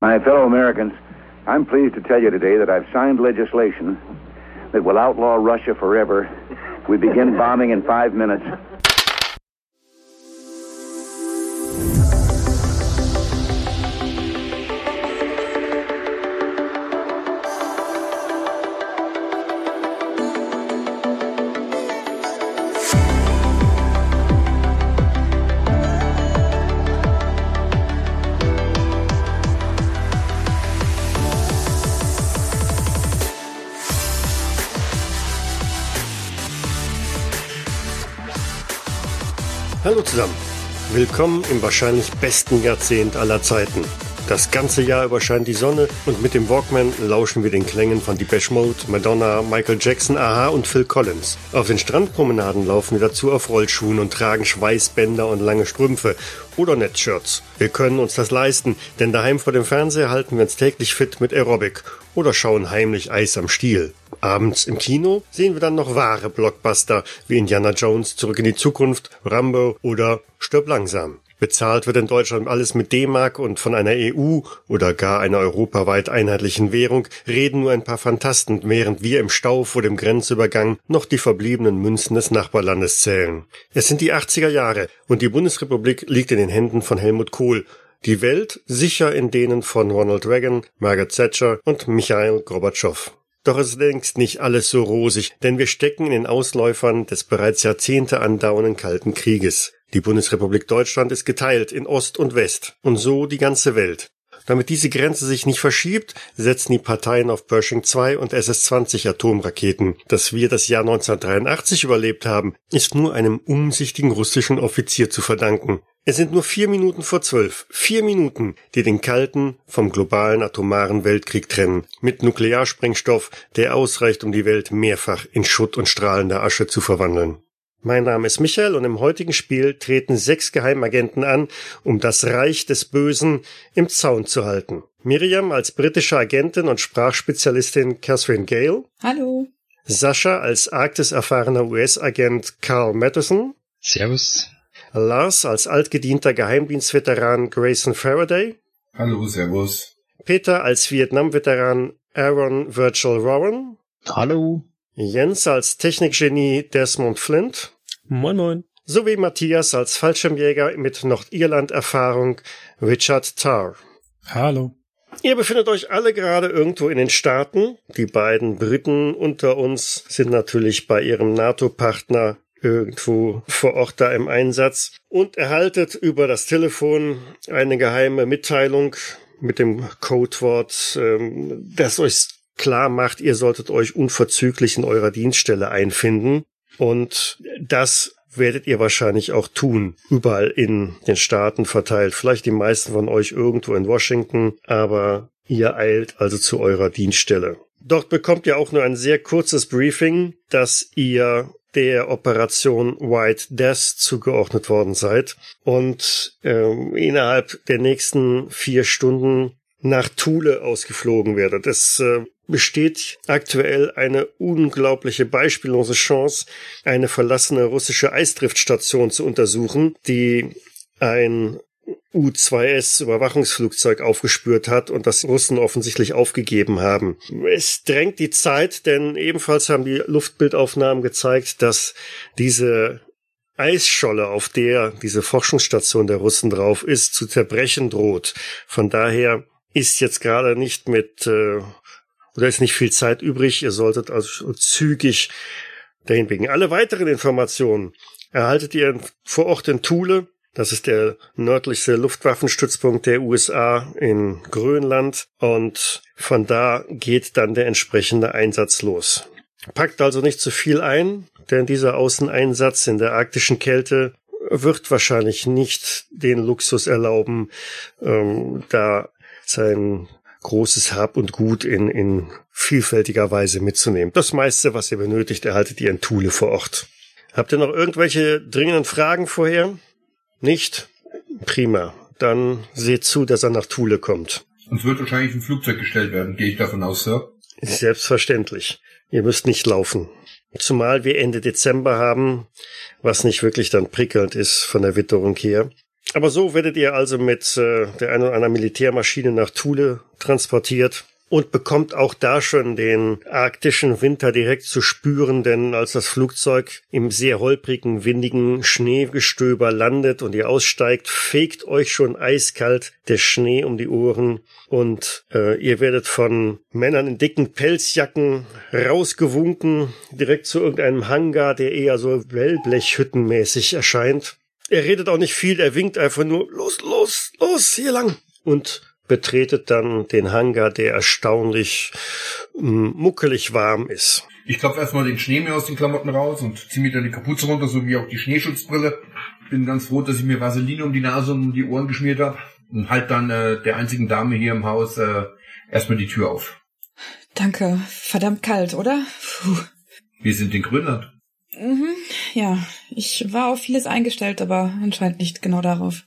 My fellow Americans, I'm pleased to tell you today that I've signed legislation that will outlaw Russia forever. We begin bombing in five minutes. Zusammen. Willkommen im wahrscheinlich besten Jahrzehnt aller Zeiten. Das ganze Jahr über scheint die Sonne und mit dem Walkman lauschen wir den Klängen von Depeche Mode, Madonna, Michael Jackson, Aha und Phil Collins. Auf den Strandpromenaden laufen wir dazu auf Rollschuhen und tragen Schweißbänder und lange Strümpfe oder Netzshirts. Wir können uns das leisten, denn daheim vor dem Fernseher halten wir uns täglich fit mit Aerobic oder schauen heimlich Eis am Stiel. Abends im Kino sehen wir dann noch wahre Blockbuster wie Indiana Jones, Zurück in die Zukunft, Rambo oder Stirb langsam. Bezahlt wird in Deutschland alles mit D-Mark und von einer EU oder gar einer europaweit einheitlichen Währung reden nur ein paar Fantasten, während wir im Stau vor dem Grenzübergang noch die verbliebenen Münzen des Nachbarlandes zählen. Es sind die 80er Jahre und die Bundesrepublik liegt in den Händen von Helmut Kohl, die Welt sicher in denen von Ronald Reagan, Margaret Thatcher und Michail Gorbatschow. Doch es ist längst nicht alles so rosig, denn wir stecken in den Ausläufern des bereits Jahrzehnte andauernden Kalten Krieges. Die Bundesrepublik Deutschland ist geteilt in Ost und West und so die ganze Welt. Damit diese Grenze sich nicht verschiebt, setzen die Parteien auf Pershing 2 und SS-20 Atomraketen. Dass wir das Jahr 1983 überlebt haben, ist nur einem umsichtigen russischen Offizier zu verdanken. Es sind nur vier Minuten vor zwölf. Vier Minuten, die den kalten vom globalen atomaren Weltkrieg trennen. Mit Nuklearsprengstoff, der ausreicht, um die Welt mehrfach in Schutt und strahlende Asche zu verwandeln. Mein Name ist Michael und im heutigen Spiel treten sechs Geheimagenten an, um das Reich des Bösen im Zaun zu halten. Miriam als britische Agentin und Sprachspezialistin Catherine Gale. Hallo. Sascha als Arktis-erfahrener US-Agent Carl Matheson. Servus. Lars als altgedienter Geheimdienstveteran Grayson Faraday. Hallo, Servus. Peter als Vietnam-Veteran Aaron Virgil Rowan. Hallo. Jens als Technikgenie Desmond Flint. Moin moin. Sowie Matthias als Fallschirmjäger mit Nordirland-Erfahrung Richard Tarr. Hallo. Ihr befindet euch alle gerade irgendwo in den Staaten. Die beiden Briten unter uns sind natürlich bei ihrem NATO-Partner irgendwo vor Ort da im Einsatz und erhaltet über das Telefon eine geheime Mitteilung mit dem Codewort, ähm, das euch klar macht, ihr solltet euch unverzüglich in eurer Dienststelle einfinden. Und das werdet ihr wahrscheinlich auch tun, überall in den Staaten verteilt. Vielleicht die meisten von euch irgendwo in Washington, aber ihr eilt also zu eurer Dienststelle. Dort bekommt ihr auch nur ein sehr kurzes Briefing, dass ihr der Operation White Death zugeordnet worden seid und ähm, innerhalb der nächsten vier Stunden nach Thule ausgeflogen werdet. Es äh, besteht aktuell eine unglaubliche beispiellose Chance, eine verlassene russische Eisdriftstation zu untersuchen, die ein U-2S Überwachungsflugzeug aufgespürt hat und das Russen offensichtlich aufgegeben haben. Es drängt die Zeit, denn ebenfalls haben die Luftbildaufnahmen gezeigt, dass diese Eisscholle, auf der diese Forschungsstation der Russen drauf ist, zu zerbrechen droht. Von daher ist jetzt gerade nicht mit äh, oder ist nicht viel Zeit übrig. Ihr solltet also zügig dahin wegen. Alle weiteren Informationen erhaltet ihr vor Ort in Thule. Das ist der nördlichste Luftwaffenstützpunkt der USA in Grönland. Und von da geht dann der entsprechende Einsatz los. Packt also nicht zu viel ein, denn dieser Außeneinsatz in der arktischen Kälte wird wahrscheinlich nicht den Luxus erlauben, ähm, da sein großes Hab und Gut in, in vielfältiger Weise mitzunehmen. Das meiste, was ihr benötigt, erhaltet ihr in Thule vor Ort. Habt ihr noch irgendwelche dringenden Fragen vorher? Nicht? Prima. Dann seht zu, dass er nach Thule kommt. Uns wird wahrscheinlich ein Flugzeug gestellt werden, gehe ich davon aus, Sir. Selbstverständlich. Ihr müsst nicht laufen. Zumal wir Ende Dezember haben, was nicht wirklich dann prickelnd ist von der Witterung her. Aber so werdet ihr also mit äh, der einen oder anderen Militärmaschine nach Thule transportiert und bekommt auch da schon den arktischen Winter direkt zu spüren, denn als das Flugzeug im sehr holprigen, windigen Schneegestöber landet und ihr aussteigt, fegt euch schon eiskalt der Schnee um die Ohren und äh, ihr werdet von Männern in dicken Pelzjacken rausgewunken, direkt zu irgendeinem Hangar, der eher so Wellblechhüttenmäßig erscheint. Er redet auch nicht viel, er winkt einfach nur, los, los, los, hier lang. Und betretet dann den Hangar, der erstaunlich mm, muckelig warm ist. Ich klopfe erstmal den Schnee mir aus den Klamotten raus und ziehe mir dann die Kapuze runter, sowie auch die Schneeschutzbrille. Bin ganz froh, dass ich mir Vaseline um die Nase und um die Ohren geschmiert habe und halt dann äh, der einzigen Dame hier im Haus äh, erstmal die Tür auf. Danke. Verdammt kalt, oder? Puh. Wir sind in Grönland. Mhm. Ja, ich war auf vieles eingestellt, aber anscheinend nicht genau darauf.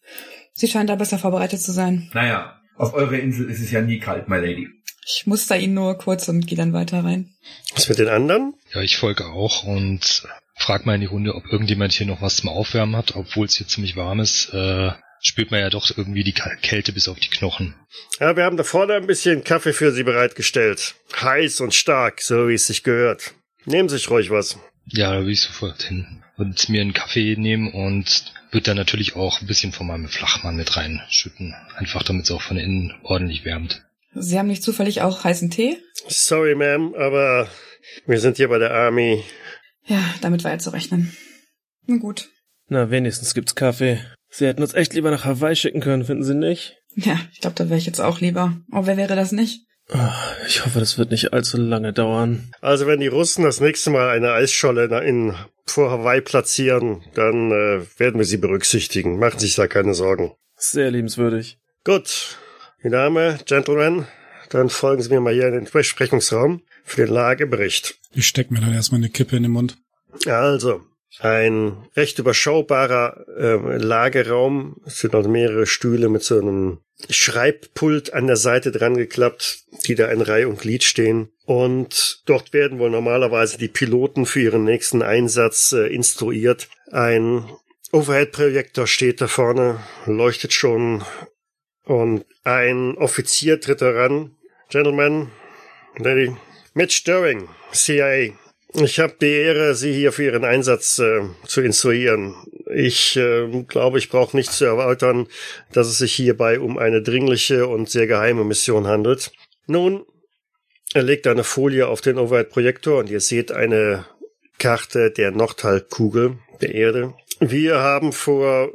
Sie scheint da besser vorbereitet zu sein. Naja, auf eurer Insel ist es ja nie kalt, my lady. Ich muster ihn nur kurz und gehe dann weiter rein. Was mit den anderen? Ja, ich folge auch und frag mal in die Runde, ob irgendjemand hier noch was zum Aufwärmen hat, obwohl es hier ziemlich warm ist. Äh, spürt man ja doch irgendwie die Kälte bis auf die Knochen. Ja, wir haben da vorne ein bisschen Kaffee für Sie bereitgestellt. Heiß und stark, so wie es sich gehört. Nehmen Sie sich ruhig was. Ja, da will ich sofort hin und mir einen Kaffee nehmen und wird dann natürlich auch ein bisschen von meinem Flachmann mit reinschütten. Einfach damit es auch von innen ordentlich wärmt. Sie haben nicht zufällig auch heißen Tee? Sorry, Ma'am, aber wir sind hier bei der Army. Ja, damit war ja zu rechnen. Na gut. Na, wenigstens gibt's Kaffee. Sie hätten uns echt lieber nach Hawaii schicken können, finden Sie nicht? Ja, ich glaube, da wäre ich jetzt auch lieber. Aber wer wäre das nicht? Ich hoffe, das wird nicht allzu lange dauern. Also wenn die Russen das nächste Mal eine Eisscholle in, vor Hawaii platzieren, dann äh, werden wir sie berücksichtigen. Machen Sie sich da keine Sorgen. Sehr liebenswürdig. Gut, die Dame, Gentlemen, dann folgen Sie mir mal hier in den Besprechungsraum für den Lagebericht. Ich steck mir dann erstmal eine Kippe in den Mund. Also, ein recht überschaubarer äh, Lagerraum. Es sind noch mehrere Stühle mit so einem Schreibpult an der Seite dran geklappt, die da in Reihe und Glied stehen. Und dort werden wohl normalerweise die Piloten für ihren nächsten Einsatz äh, instruiert. Ein Overhead-Projektor steht da vorne, leuchtet schon und ein Offizier tritt heran. Gentlemen, Lady, Mitch Stirring, CIA. Ich habe die Ehre, Sie hier für Ihren Einsatz äh, zu instruieren. Ich äh, glaube, ich brauche nicht zu erläutern, dass es sich hierbei um eine dringliche und sehr geheime Mission handelt. Nun, er legt eine Folie auf den Overhead-Projektor und ihr seht eine Karte der Nordhalbkugel der Erde. Wir haben vor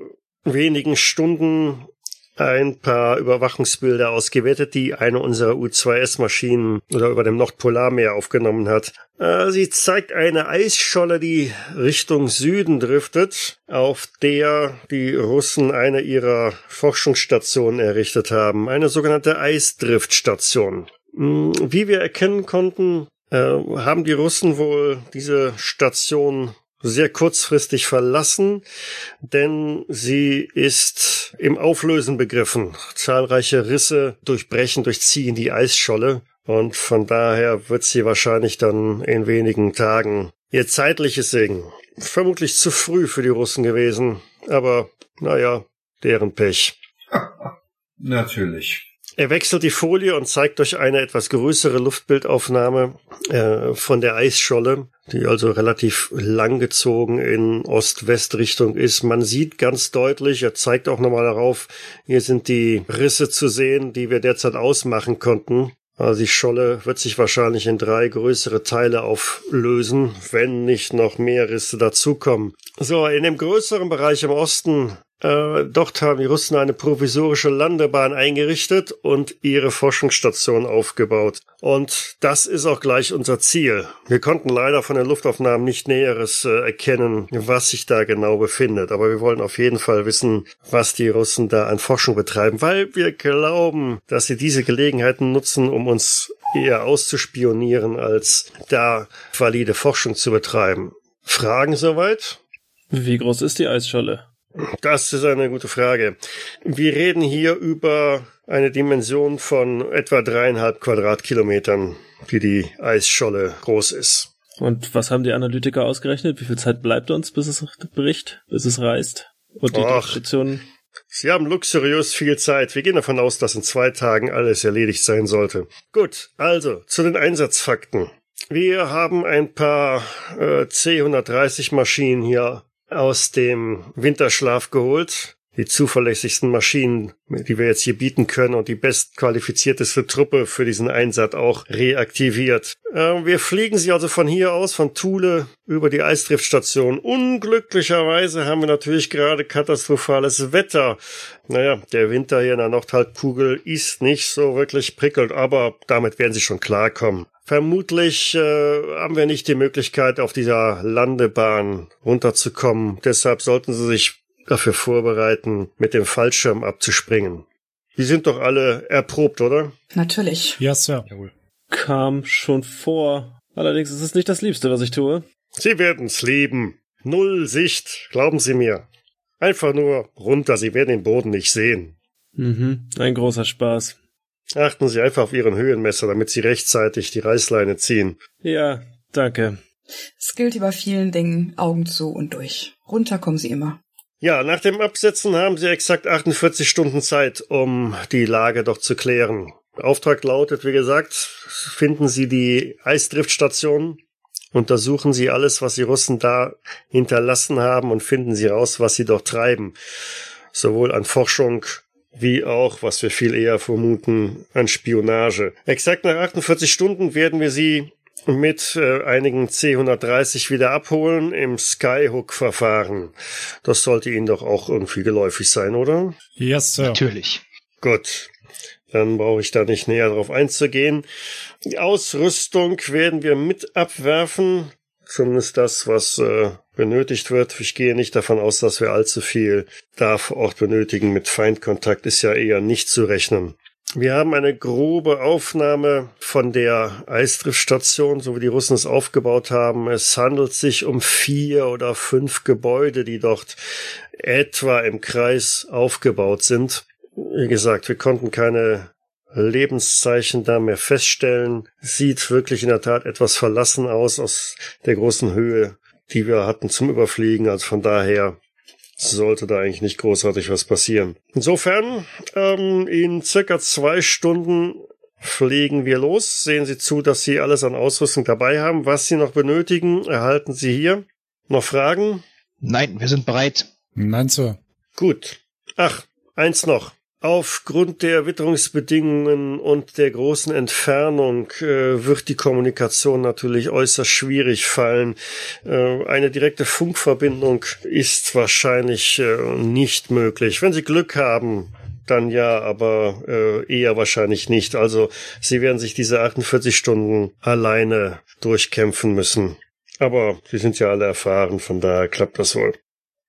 wenigen Stunden ein paar Überwachungsbilder ausgewertet, die eine unserer U2S-Maschinen oder über dem Nordpolarmeer aufgenommen hat. Äh, sie zeigt eine Eisscholle, die Richtung Süden driftet, auf der die Russen eine ihrer Forschungsstationen errichtet haben, eine sogenannte Eisdriftstation. Hm, wie wir erkennen konnten, äh, haben die Russen wohl diese Station sehr kurzfristig verlassen, denn sie ist im Auflösen begriffen. Zahlreiche Risse durchbrechen, durchziehen die Eisscholle und von daher wird sie wahrscheinlich dann in wenigen Tagen ihr zeitliches Segen. Vermutlich zu früh für die Russen gewesen, aber naja, deren Pech. Natürlich. Er wechselt die Folie und zeigt euch eine etwas größere Luftbildaufnahme äh, von der Eisscholle, die also relativ langgezogen in Ost-West-Richtung ist. Man sieht ganz deutlich, er zeigt auch nochmal darauf, hier sind die Risse zu sehen, die wir derzeit ausmachen konnten. Also die Scholle wird sich wahrscheinlich in drei größere Teile auflösen, wenn nicht noch mehr Risse dazukommen. So, in dem größeren Bereich im Osten äh, dort haben die Russen eine provisorische Landebahn eingerichtet und ihre Forschungsstation aufgebaut. Und das ist auch gleich unser Ziel. Wir konnten leider von den Luftaufnahmen nicht Näheres äh, erkennen, was sich da genau befindet. Aber wir wollen auf jeden Fall wissen, was die Russen da an Forschung betreiben, weil wir glauben, dass sie diese Gelegenheiten nutzen, um uns eher auszuspionieren, als da valide Forschung zu betreiben. Fragen soweit? Wie groß ist die Eisscholle? Das ist eine gute Frage. Wir reden hier über eine Dimension von etwa dreieinhalb Quadratkilometern, die die Eisscholle groß ist. Und was haben die Analytiker ausgerechnet? Wie viel Zeit bleibt uns, bis es bricht, bis es reißt? Und die Och. Station Sie haben luxuriös viel Zeit. Wir gehen davon aus, dass in zwei Tagen alles erledigt sein sollte. Gut, also zu den Einsatzfakten. Wir haben ein paar äh, C-130 Maschinen hier aus dem Winterschlaf geholt die zuverlässigsten Maschinen, die wir jetzt hier bieten können und die bestqualifizierteste Truppe für diesen Einsatz auch reaktiviert. Äh, wir fliegen sie also von hier aus, von Thule, über die Eisdriftstation. Unglücklicherweise haben wir natürlich gerade katastrophales Wetter. Naja, der Winter hier in der Nordhalbkugel ist nicht so wirklich prickelnd, aber damit werden sie schon klarkommen. Vermutlich äh, haben wir nicht die Möglichkeit, auf dieser Landebahn runterzukommen. Deshalb sollten Sie sich dafür vorbereiten, mit dem Fallschirm abzuspringen. Die sind doch alle erprobt, oder? Natürlich. Ja, Sir. Jawohl. Kam schon vor. Allerdings ist es nicht das Liebste, was ich tue. Sie werden's lieben. Null Sicht, glauben Sie mir. Einfach nur runter, Sie werden den Boden nicht sehen. Mhm, ein großer Spaß. Achten Sie einfach auf Ihren Höhenmesser, damit Sie rechtzeitig die Reißleine ziehen. Ja, danke. Es gilt über vielen Dingen Augen zu und durch. Runter kommen sie immer. Ja, nach dem Absetzen haben Sie exakt 48 Stunden Zeit, um die Lage doch zu klären. Auftrag lautet, wie gesagt, finden Sie die Eisdriftstation, untersuchen Sie alles, was die Russen da hinterlassen haben und finden Sie raus, was sie dort treiben. Sowohl an Forschung wie auch, was wir viel eher vermuten, an Spionage. Exakt nach 48 Stunden werden wir Sie mit äh, einigen C130 wieder abholen im Skyhook-Verfahren. Das sollte Ihnen doch auch irgendwie geläufig sein, oder? Yes, Sir. Natürlich. Gut. Dann brauche ich da nicht näher darauf einzugehen. Die Ausrüstung werden wir mit abwerfen. Zumindest das, was äh, benötigt wird. Ich gehe nicht davon aus, dass wir allzu viel da vor Ort benötigen. Mit Feindkontakt ist ja eher nicht zu rechnen. Wir haben eine grobe Aufnahme von der Eisdriftstation, so wie die Russen es aufgebaut haben. Es handelt sich um vier oder fünf Gebäude, die dort etwa im Kreis aufgebaut sind. Wie gesagt, wir konnten keine Lebenszeichen da mehr feststellen. Sieht wirklich in der Tat etwas verlassen aus aus der großen Höhe, die wir hatten zum Überfliegen. Also von daher sollte da eigentlich nicht großartig was passieren. Insofern, ähm, in circa zwei Stunden fliegen wir los. Sehen Sie zu, dass Sie alles an Ausrüstung dabei haben. Was Sie noch benötigen, erhalten Sie hier. Noch Fragen? Nein, wir sind bereit. Nein, Sir. Gut. Ach, eins noch. Aufgrund der Witterungsbedingungen und der großen Entfernung äh, wird die Kommunikation natürlich äußerst schwierig fallen. Äh, eine direkte Funkverbindung ist wahrscheinlich äh, nicht möglich. Wenn Sie Glück haben, dann ja, aber äh, eher wahrscheinlich nicht. Also Sie werden sich diese 48 Stunden alleine durchkämpfen müssen. Aber Sie sind ja alle erfahren, von daher klappt das wohl.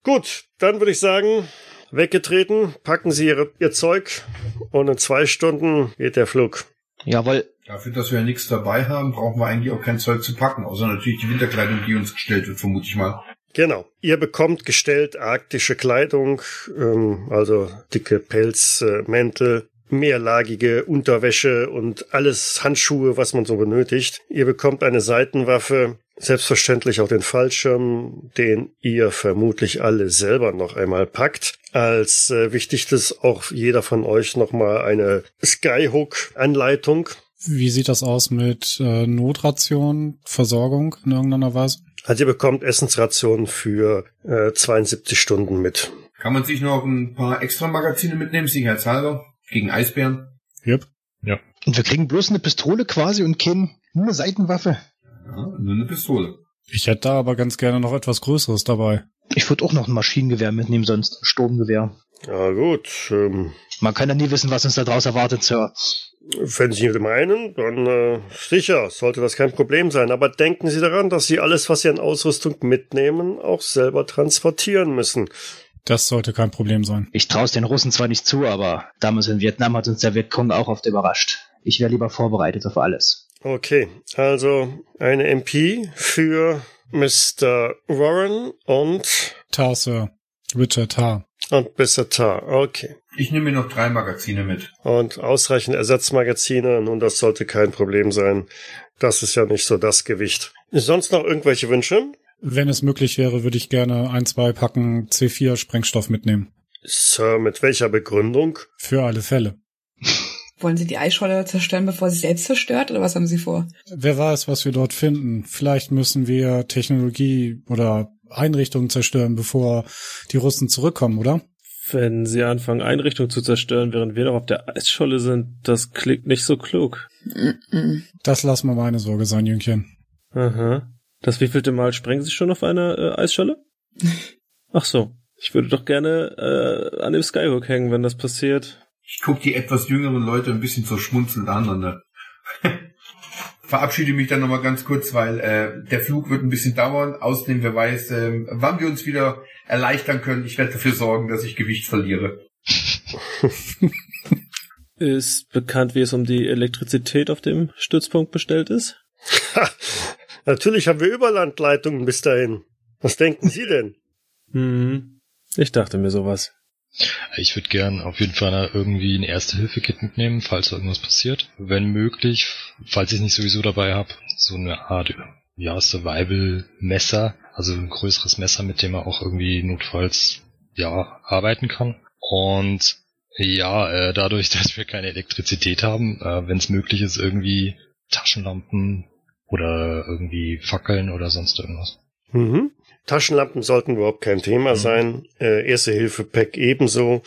Gut, dann würde ich sagen, weggetreten, packen Sie ihre, Ihr Zeug und in zwei Stunden geht der Flug. Jawohl. Dafür, dass wir ja nichts dabei haben, brauchen wir eigentlich auch kein Zeug zu packen, außer natürlich die Winterkleidung, die uns gestellt wird, vermute ich mal. Genau. Ihr bekommt gestellt arktische Kleidung, ähm, also dicke Pelzmäntel, mehrlagige Unterwäsche und alles Handschuhe, was man so benötigt. Ihr bekommt eine Seitenwaffe, selbstverständlich auch den Fallschirm, den ihr vermutlich alle selber noch einmal packt. Als äh, wichtigstes auch jeder von euch nochmal eine Skyhook-Anleitung. Wie sieht das aus mit äh, Notration, Versorgung in irgendeiner Weise? Also ihr bekommt Essensrationen für äh, 72 Stunden mit. Kann man sich noch ein paar extra Magazine mitnehmen, sicherheitshalber, gegen Eisbären? Yep. Und wir kriegen bloß eine Pistole quasi und kein, nur eine Seitenwaffe. Ja, nur eine Pistole. Ich hätte da aber ganz gerne noch etwas Größeres dabei. Ich würde auch noch ein Maschinengewehr mitnehmen, sonst ein Sturmgewehr. Ja gut, ähm, Man kann ja nie wissen, was uns da draus erwartet, Sir. wenn Sie meinen, dann äh, sicher, sollte das kein Problem sein. Aber denken Sie daran, dass Sie alles, was Sie an Ausrüstung mitnehmen, auch selber transportieren müssen. Das sollte kein Problem sein. Ich traue es den Russen zwar nicht zu, aber damals in Vietnam hat uns der Vietcong auch oft überrascht. Ich wäre lieber vorbereitet auf alles. Okay, also eine MP für Mr. Warren und, Tar, Sir. Richard Tar. und Mr. Tar. Okay. Ich nehme mir noch drei Magazine mit. Und ausreichend Ersatzmagazine, nun, das sollte kein Problem sein. Das ist ja nicht so das Gewicht. Sonst noch irgendwelche Wünsche? Wenn es möglich wäre, würde ich gerne ein, zwei Packen C4 Sprengstoff mitnehmen. Sir, mit welcher Begründung? Für alle Fälle. Wollen Sie die Eisscholle zerstören, bevor sie selbst zerstört, oder was haben Sie vor? Wer weiß, was wir dort finden. Vielleicht müssen wir Technologie oder Einrichtungen zerstören, bevor die Russen zurückkommen, oder? Wenn sie anfangen, Einrichtungen zu zerstören, während wir noch auf der Eisscholle sind, das klingt nicht so klug. Das lass mal meine Sorge sein, Jüngchen. Aha. Das wievielte Mal sprengen sie schon auf einer äh, Eisscholle? Ach so. Ich würde doch gerne äh, an dem Skyhook hängen, wenn das passiert. Ich guck die etwas jüngeren Leute ein bisschen so schmunzelnd an. Ne? Verabschiede mich dann nochmal ganz kurz, weil äh, der Flug wird ein bisschen dauern. Außerdem, wer weiß, äh, wann wir uns wieder erleichtern können. Ich werde dafür sorgen, dass ich Gewicht verliere. Ist bekannt, wie es um die Elektrizität auf dem Stützpunkt bestellt ist? Natürlich haben wir Überlandleitungen bis dahin. Was denken Sie denn? Hm. Ich dachte mir sowas. Ich würde gern auf jeden Fall irgendwie ein Erste-Hilfe-Kit mitnehmen, falls irgendwas passiert. Wenn möglich, falls ich nicht sowieso dabei habe, so eine Art ja, Survival-Messer, also ein größeres Messer, mit dem man auch irgendwie notfalls ja arbeiten kann. Und ja, äh, dadurch, dass wir keine Elektrizität haben, äh, wenn es möglich ist, irgendwie Taschenlampen oder irgendwie Fackeln oder sonst irgendwas. Mhm. Taschenlampen sollten überhaupt kein Thema Mhm. sein. Äh, Erste-Hilfe-Pack ebenso.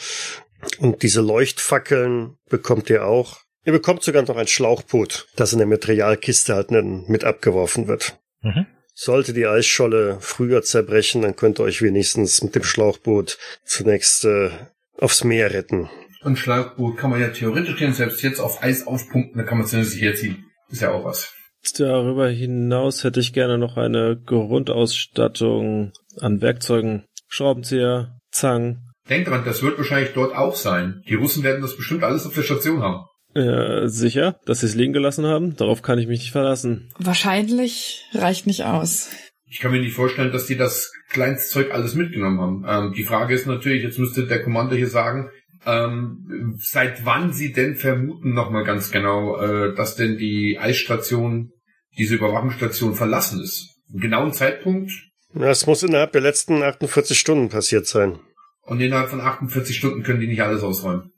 Und diese Leuchtfackeln bekommt ihr auch. Ihr bekommt sogar noch ein Schlauchboot, das in der Materialkiste halt mit abgeworfen wird. Mhm. Sollte die Eisscholle früher zerbrechen, dann könnt ihr euch wenigstens mit dem Schlauchboot zunächst äh, aufs Meer retten. Und Schlagboot kann man ja theoretisch selbst jetzt auf Eis aufpumpen, dann kann man es zumindest herziehen. Ist ja auch was. Darüber hinaus hätte ich gerne noch eine Grundausstattung an Werkzeugen, Schraubenzieher, Zangen. Denk dran, das wird wahrscheinlich dort auch sein. Die Russen werden das bestimmt alles auf der Station haben. Äh, sicher, dass sie es liegen gelassen haben? Darauf kann ich mich nicht verlassen. Wahrscheinlich reicht nicht aus. Ich kann mir nicht vorstellen, dass die das Kleinstzeug alles mitgenommen haben. Ähm, die Frage ist natürlich, jetzt müsste der Kommando hier sagen, ähm, seit wann sie denn vermuten nochmal ganz genau, äh, dass denn die Eisstation, diese Überwachungsstation verlassen ist. Einen genauen Zeitpunkt Das muss innerhalb der letzten 48 Stunden passiert sein. und innerhalb von 48 Stunden können die nicht alles ausräumen.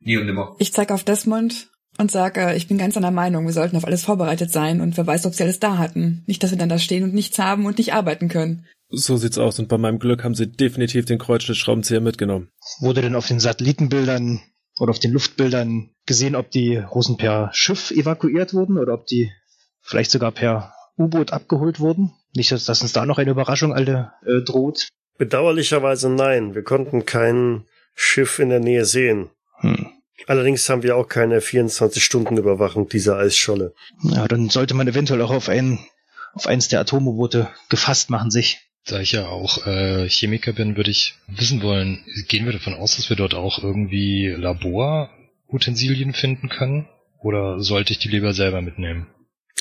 Nie und nimmer. Ich zeige auf Desmond und sage, ich bin ganz einer Meinung, wir sollten auf alles vorbereitet sein und wer weiß, ob sie alles da hatten. Nicht, dass wir dann da stehen und nichts haben und nicht arbeiten können. So sieht's aus und bei meinem Glück haben sie definitiv den Kreuzschlitzschraubenzieher mitgenommen. Wurde denn auf den Satellitenbildern oder auf den Luftbildern gesehen, ob die Russen per Schiff evakuiert wurden oder ob die vielleicht sogar per U-Boot abgeholt wurden? Nicht, dass, dass uns da noch eine Überraschung alle äh, droht. Bedauerlicherweise nein. Wir konnten kein Schiff in der Nähe sehen. Hm. Allerdings haben wir auch keine 24-Stunden-Überwachung dieser Eisscholle. Ja, dann sollte man eventuell auch auf ein auf eins der Atomboote gefasst machen sich. Da ich ja auch äh, Chemiker bin, würde ich wissen wollen, gehen wir davon aus, dass wir dort auch irgendwie Laborutensilien finden können? Oder sollte ich die lieber selber mitnehmen?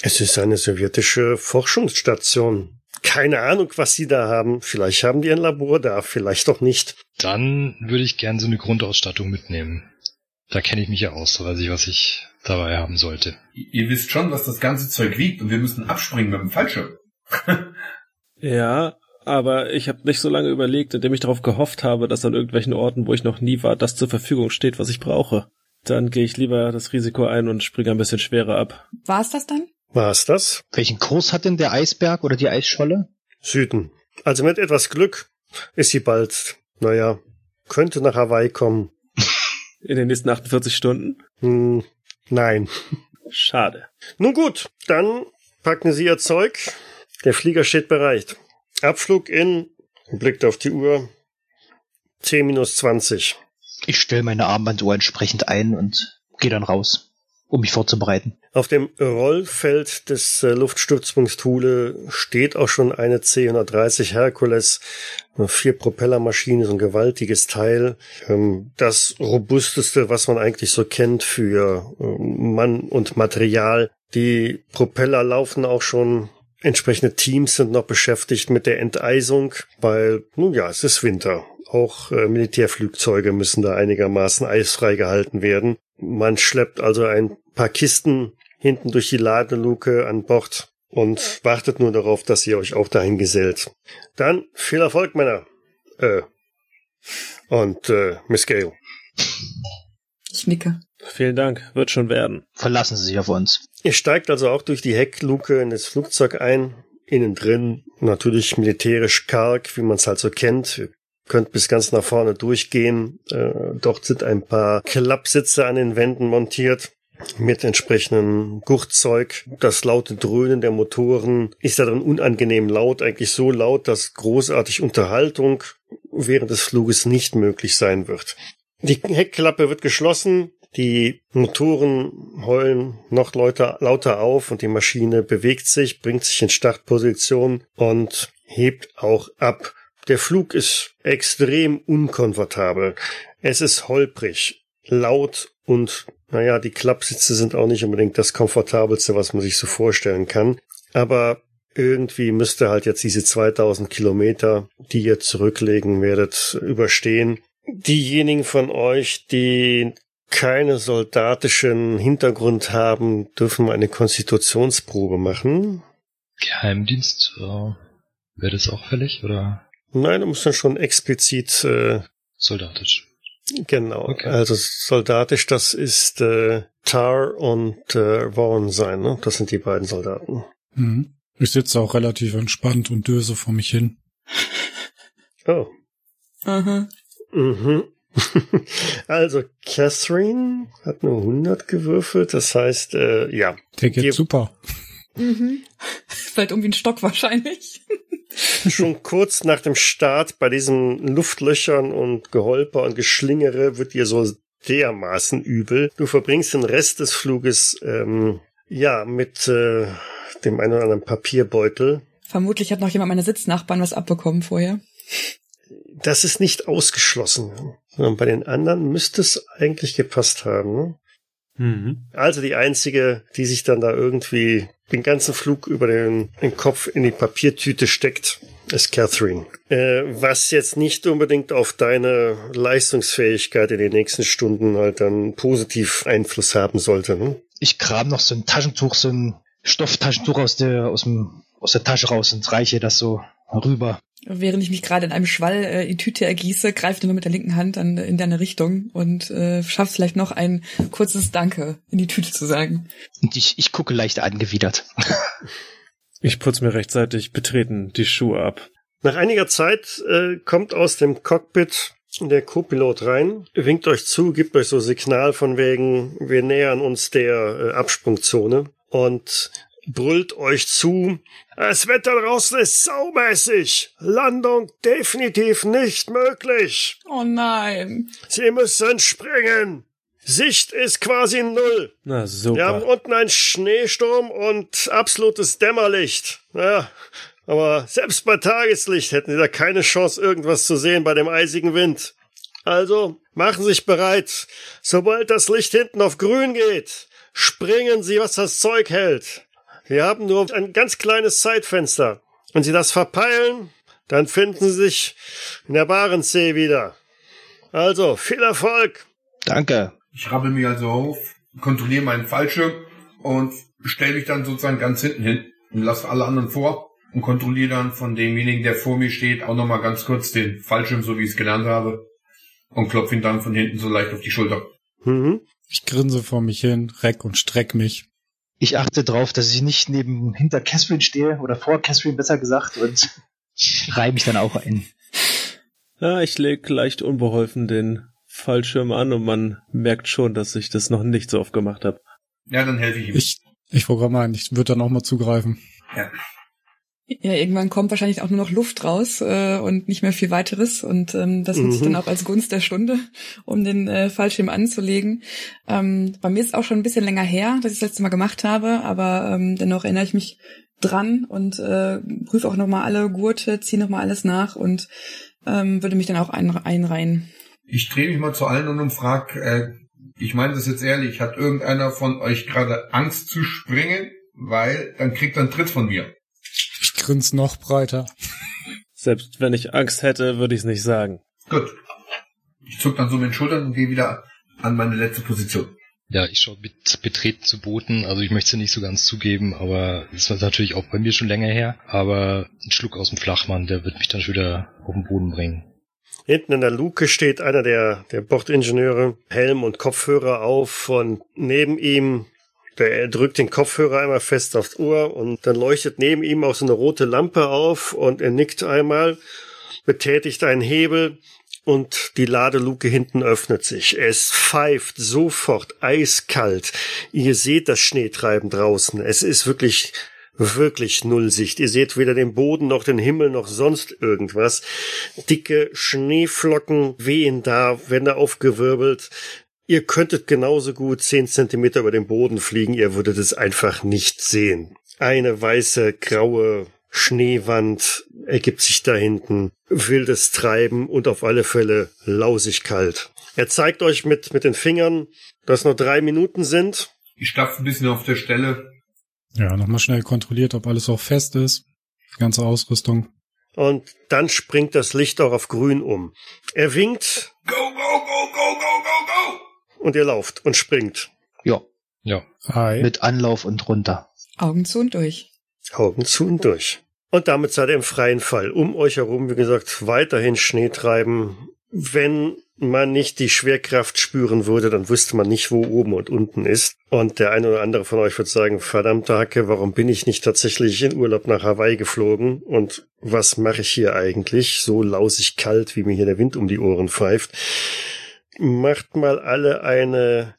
Es ist eine sowjetische Forschungsstation. Keine Ahnung, was sie da haben. Vielleicht haben die ein Labor da, vielleicht auch nicht. Dann würde ich gern so eine Grundausstattung mitnehmen. Da kenne ich mich ja aus, da weiß ich, was ich dabei haben sollte. Ihr wisst schon, was das ganze Zeug wiegt und wir müssen abspringen mit dem Fallschirm. Ja, aber ich habe nicht so lange überlegt, indem ich darauf gehofft habe, dass an irgendwelchen Orten, wo ich noch nie war, das zur Verfügung steht, was ich brauche. Dann gehe ich lieber das Risiko ein und springe ein bisschen schwerer ab. War's das dann? War's das? Welchen Kurs hat denn der Eisberg oder die Eisscholle? Süden. Also mit etwas Glück ist sie bald, naja, könnte nach Hawaii kommen. In den nächsten 48 Stunden? Hm, nein. Schade. Nun gut, dann packen Sie Ihr Zeug. Der Flieger steht bereit. Abflug in, blickt auf die Uhr, 10 minus 20. Ich stelle meine Armbanduhr entsprechend ein und gehe dann raus, um mich vorzubereiten. Auf dem Rollfeld des äh, Luftstützpunkts Thule steht auch schon eine C-130 Hercules, eine vier Propellermaschine, so ein gewaltiges Teil. Ähm, das robusteste, was man eigentlich so kennt für ähm, Mann und Material. Die Propeller laufen auch schon. Entsprechende Teams sind noch beschäftigt mit der Enteisung, weil, nun ja, es ist Winter. Auch äh, Militärflugzeuge müssen da einigermaßen eisfrei gehalten werden. Man schleppt also ein paar Kisten hinten durch die Ladeluke an Bord und wartet nur darauf, dass ihr euch auch dahin gesellt. Dann viel Erfolg, Männer. Äh, Und äh, Miss Gale. Ich nicke. Vielen Dank, wird schon werden. Verlassen Sie sich auf uns. Ihr steigt also auch durch die Heckluke in das Flugzeug ein. Innen drin natürlich militärisch karg, wie man es halt so kennt. Ihr könnt bis ganz nach vorne durchgehen. Äh, dort sind ein paar Klappsitze an den Wänden montiert mit entsprechendem Gurtzeug. Das laute Dröhnen der Motoren ist da drin unangenehm laut, eigentlich so laut, dass großartig Unterhaltung während des Fluges nicht möglich sein wird. Die Heckklappe wird geschlossen, die Motoren heulen noch lauter, lauter auf und die Maschine bewegt sich, bringt sich in Startposition und hebt auch ab. Der Flug ist extrem unkomfortabel. Es ist holprig, laut und naja, die Klappsitze sind auch nicht unbedingt das komfortabelste, was man sich so vorstellen kann. Aber irgendwie müsste halt jetzt diese 2000 Kilometer, die ihr zurücklegen werdet, überstehen. Diejenigen von euch, die keine soldatischen Hintergrund haben, dürfen eine Konstitutionsprobe machen. Geheimdienst, äh, wäre das auch fällig, oder? Nein, du musst dann schon explizit äh, Soldatisch. Genau, Okay. also soldatisch, das ist äh, Tar und äh, Vaughn sein, ne? Das sind die beiden Soldaten. Mhm. Ich sitze auch relativ entspannt und döse vor mich hin. Oh. Aha. Mhm. also Catherine hat nur 100 gewürfelt, das heißt, äh, ja. Der geht super. Mhm. Fällt irgendwie ein Stock wahrscheinlich. Schon kurz nach dem Start bei diesen Luftlöchern und Geholper und Geschlingere wird dir so dermaßen übel. Du verbringst den Rest des Fluges ähm, ja mit äh, dem einen oder anderen Papierbeutel. Vermutlich hat noch jemand meiner Sitznachbarn was abbekommen vorher. Das ist nicht ausgeschlossen. Sondern bei den anderen müsste es eigentlich gepasst haben. Ne? Mhm. Also die einzige, die sich dann da irgendwie den ganzen Flug über den, den Kopf in die Papiertüte steckt, ist Catherine. Äh, was jetzt nicht unbedingt auf deine Leistungsfähigkeit in den nächsten Stunden halt dann positiv Einfluss haben sollte. Ne? Ich kram noch so ein Taschentuch, so ein Stofftaschentuch aus der, aus dem, aus der Tasche raus und reiche das so rüber. Während ich mich gerade in einem Schwall äh, die Tüte ergieße, greife ich nur mit der linken Hand dann in deine Richtung und äh, schaff's vielleicht noch ein kurzes Danke in die Tüte zu sagen. Und ich, ich gucke leicht angewidert. Ich putz mir rechtzeitig betreten die Schuhe ab. Nach einiger Zeit äh, kommt aus dem Cockpit der Co-Pilot rein, winkt euch zu, gibt euch so Signal von wegen, wir nähern uns der äh, Absprungzone und brüllt euch zu, das Wetter draußen ist saumäßig, Landung definitiv nicht möglich, Oh nein. Sie müssen springen, Sicht ist quasi null. Na Wir haben super. unten einen Schneesturm und absolutes Dämmerlicht. Ja, aber selbst bei Tageslicht hätten Sie da keine Chance, irgendwas zu sehen bei dem eisigen Wind. Also, machen Sie sich bereit. Sobald das Licht hinten auf grün geht, springen Sie, was das Zeug hält. Wir haben nur ein ganz kleines Zeitfenster. Wenn Sie das verpeilen, dann finden Sie sich in der Barentssee wieder. Also, viel Erfolg. Danke. Ich rabbel mich also auf, kontrolliere meinen Fallschirm und stelle mich dann sozusagen ganz hinten hin und lasse alle anderen vor und kontrolliere dann von demjenigen, der vor mir steht, auch nochmal ganz kurz den Fallschirm, so wie ich es gelernt habe und klopfe ihn dann von hinten so leicht auf die Schulter. Mhm. Ich grinse vor mich hin, reck und streck mich. Ich achte drauf, dass ich nicht neben hinter Catherine stehe oder vor Catherine besser gesagt und reihe mich dann auch ein. Ja, ich leg leicht unbeholfen den Fallschirm an und man merkt schon, dass ich das noch nicht so oft gemacht habe. Ja, dann helfe ich ihm. Ich, ich wollte gerade meinen, ich würde dann auch mal zugreifen. ja. Ja, irgendwann kommt wahrscheinlich auch nur noch Luft raus äh, und nicht mehr viel weiteres. Und ähm, das nutze ich Mhm. dann auch als Gunst der Stunde, um den äh, Fallschirm anzulegen. Ähm, bei mir ist auch schon ein bisschen länger her, dass ich das letzte Mal gemacht habe, aber ähm, dennoch erinnere ich mich dran und äh, prüfe auch nochmal alle Gurte, ziehe nochmal alles nach und ähm, würde mich dann auch ein, einreihen. Ich drehe mich mal zu allen und frag, äh, ich meine das jetzt ehrlich, hat irgendeiner von euch gerade Angst zu springen? Weil dann kriegt er einen Tritt von mir. Ich grinse noch breiter. Selbst wenn ich Angst hätte, würde ich es nicht sagen. Gut. Ich zuck dann so mit den Schultern und gehe wieder an meine letzte Position. Ja, ich schaue mit Betreten zu Booten, also ich möchte es ja nicht so ganz zugeben, aber es war natürlich auch bei mir schon länger her. Aber ein Schluck aus dem Flachmann, der wird mich dann schon wieder auf den Boden bringen. Hinten in der Luke steht einer der, der Bordingenieure, Helm und Kopfhörer auf und neben ihm, der drückt den Kopfhörer einmal fest aufs Ohr und dann leuchtet neben ihm auch so eine rote Lampe auf und er nickt einmal, betätigt einen Hebel und die Ladeluke hinten öffnet sich. Es pfeift sofort eiskalt. Ihr seht das Schneetreiben draußen. Es ist wirklich wirklich Nullsicht. Ihr seht weder den Boden noch den Himmel noch sonst irgendwas. Dicke Schneeflocken wehen da, werden da aufgewirbelt. Ihr könntet genauso gut zehn Zentimeter über den Boden fliegen, ihr würdet es einfach nicht sehen. Eine weiße, graue Schneewand ergibt sich da hinten. Wildes Treiben und auf alle Fälle lausig kalt. Er zeigt euch mit, mit den Fingern, dass noch drei Minuten sind. Ich stapfe ein bisschen auf der Stelle, Ja, nochmal schnell kontrolliert, ob alles auch fest ist. Die ganze Ausrüstung. Und dann springt das Licht auch auf grün um. Er winkt Go, go, go, go, go, go, go! Und ihr lauft und springt. Ja, Ja. Hi. mit Anlauf und runter. Augen zu und durch. Augen zu und durch. Und damit seid ihr im freien Fall. Um euch herum, wie gesagt, weiterhin Schnee treiben. Wenn man nicht die Schwerkraft spüren würde, dann wüsste man nicht, wo oben und unten ist. Und der eine oder andere von euch wird sagen, verdammte Hacke, warum bin ich nicht tatsächlich in Urlaub nach Hawaii geflogen? Und was mache ich hier eigentlich? So lausig kalt, wie mir hier der Wind um die Ohren pfeift. Macht mal alle eine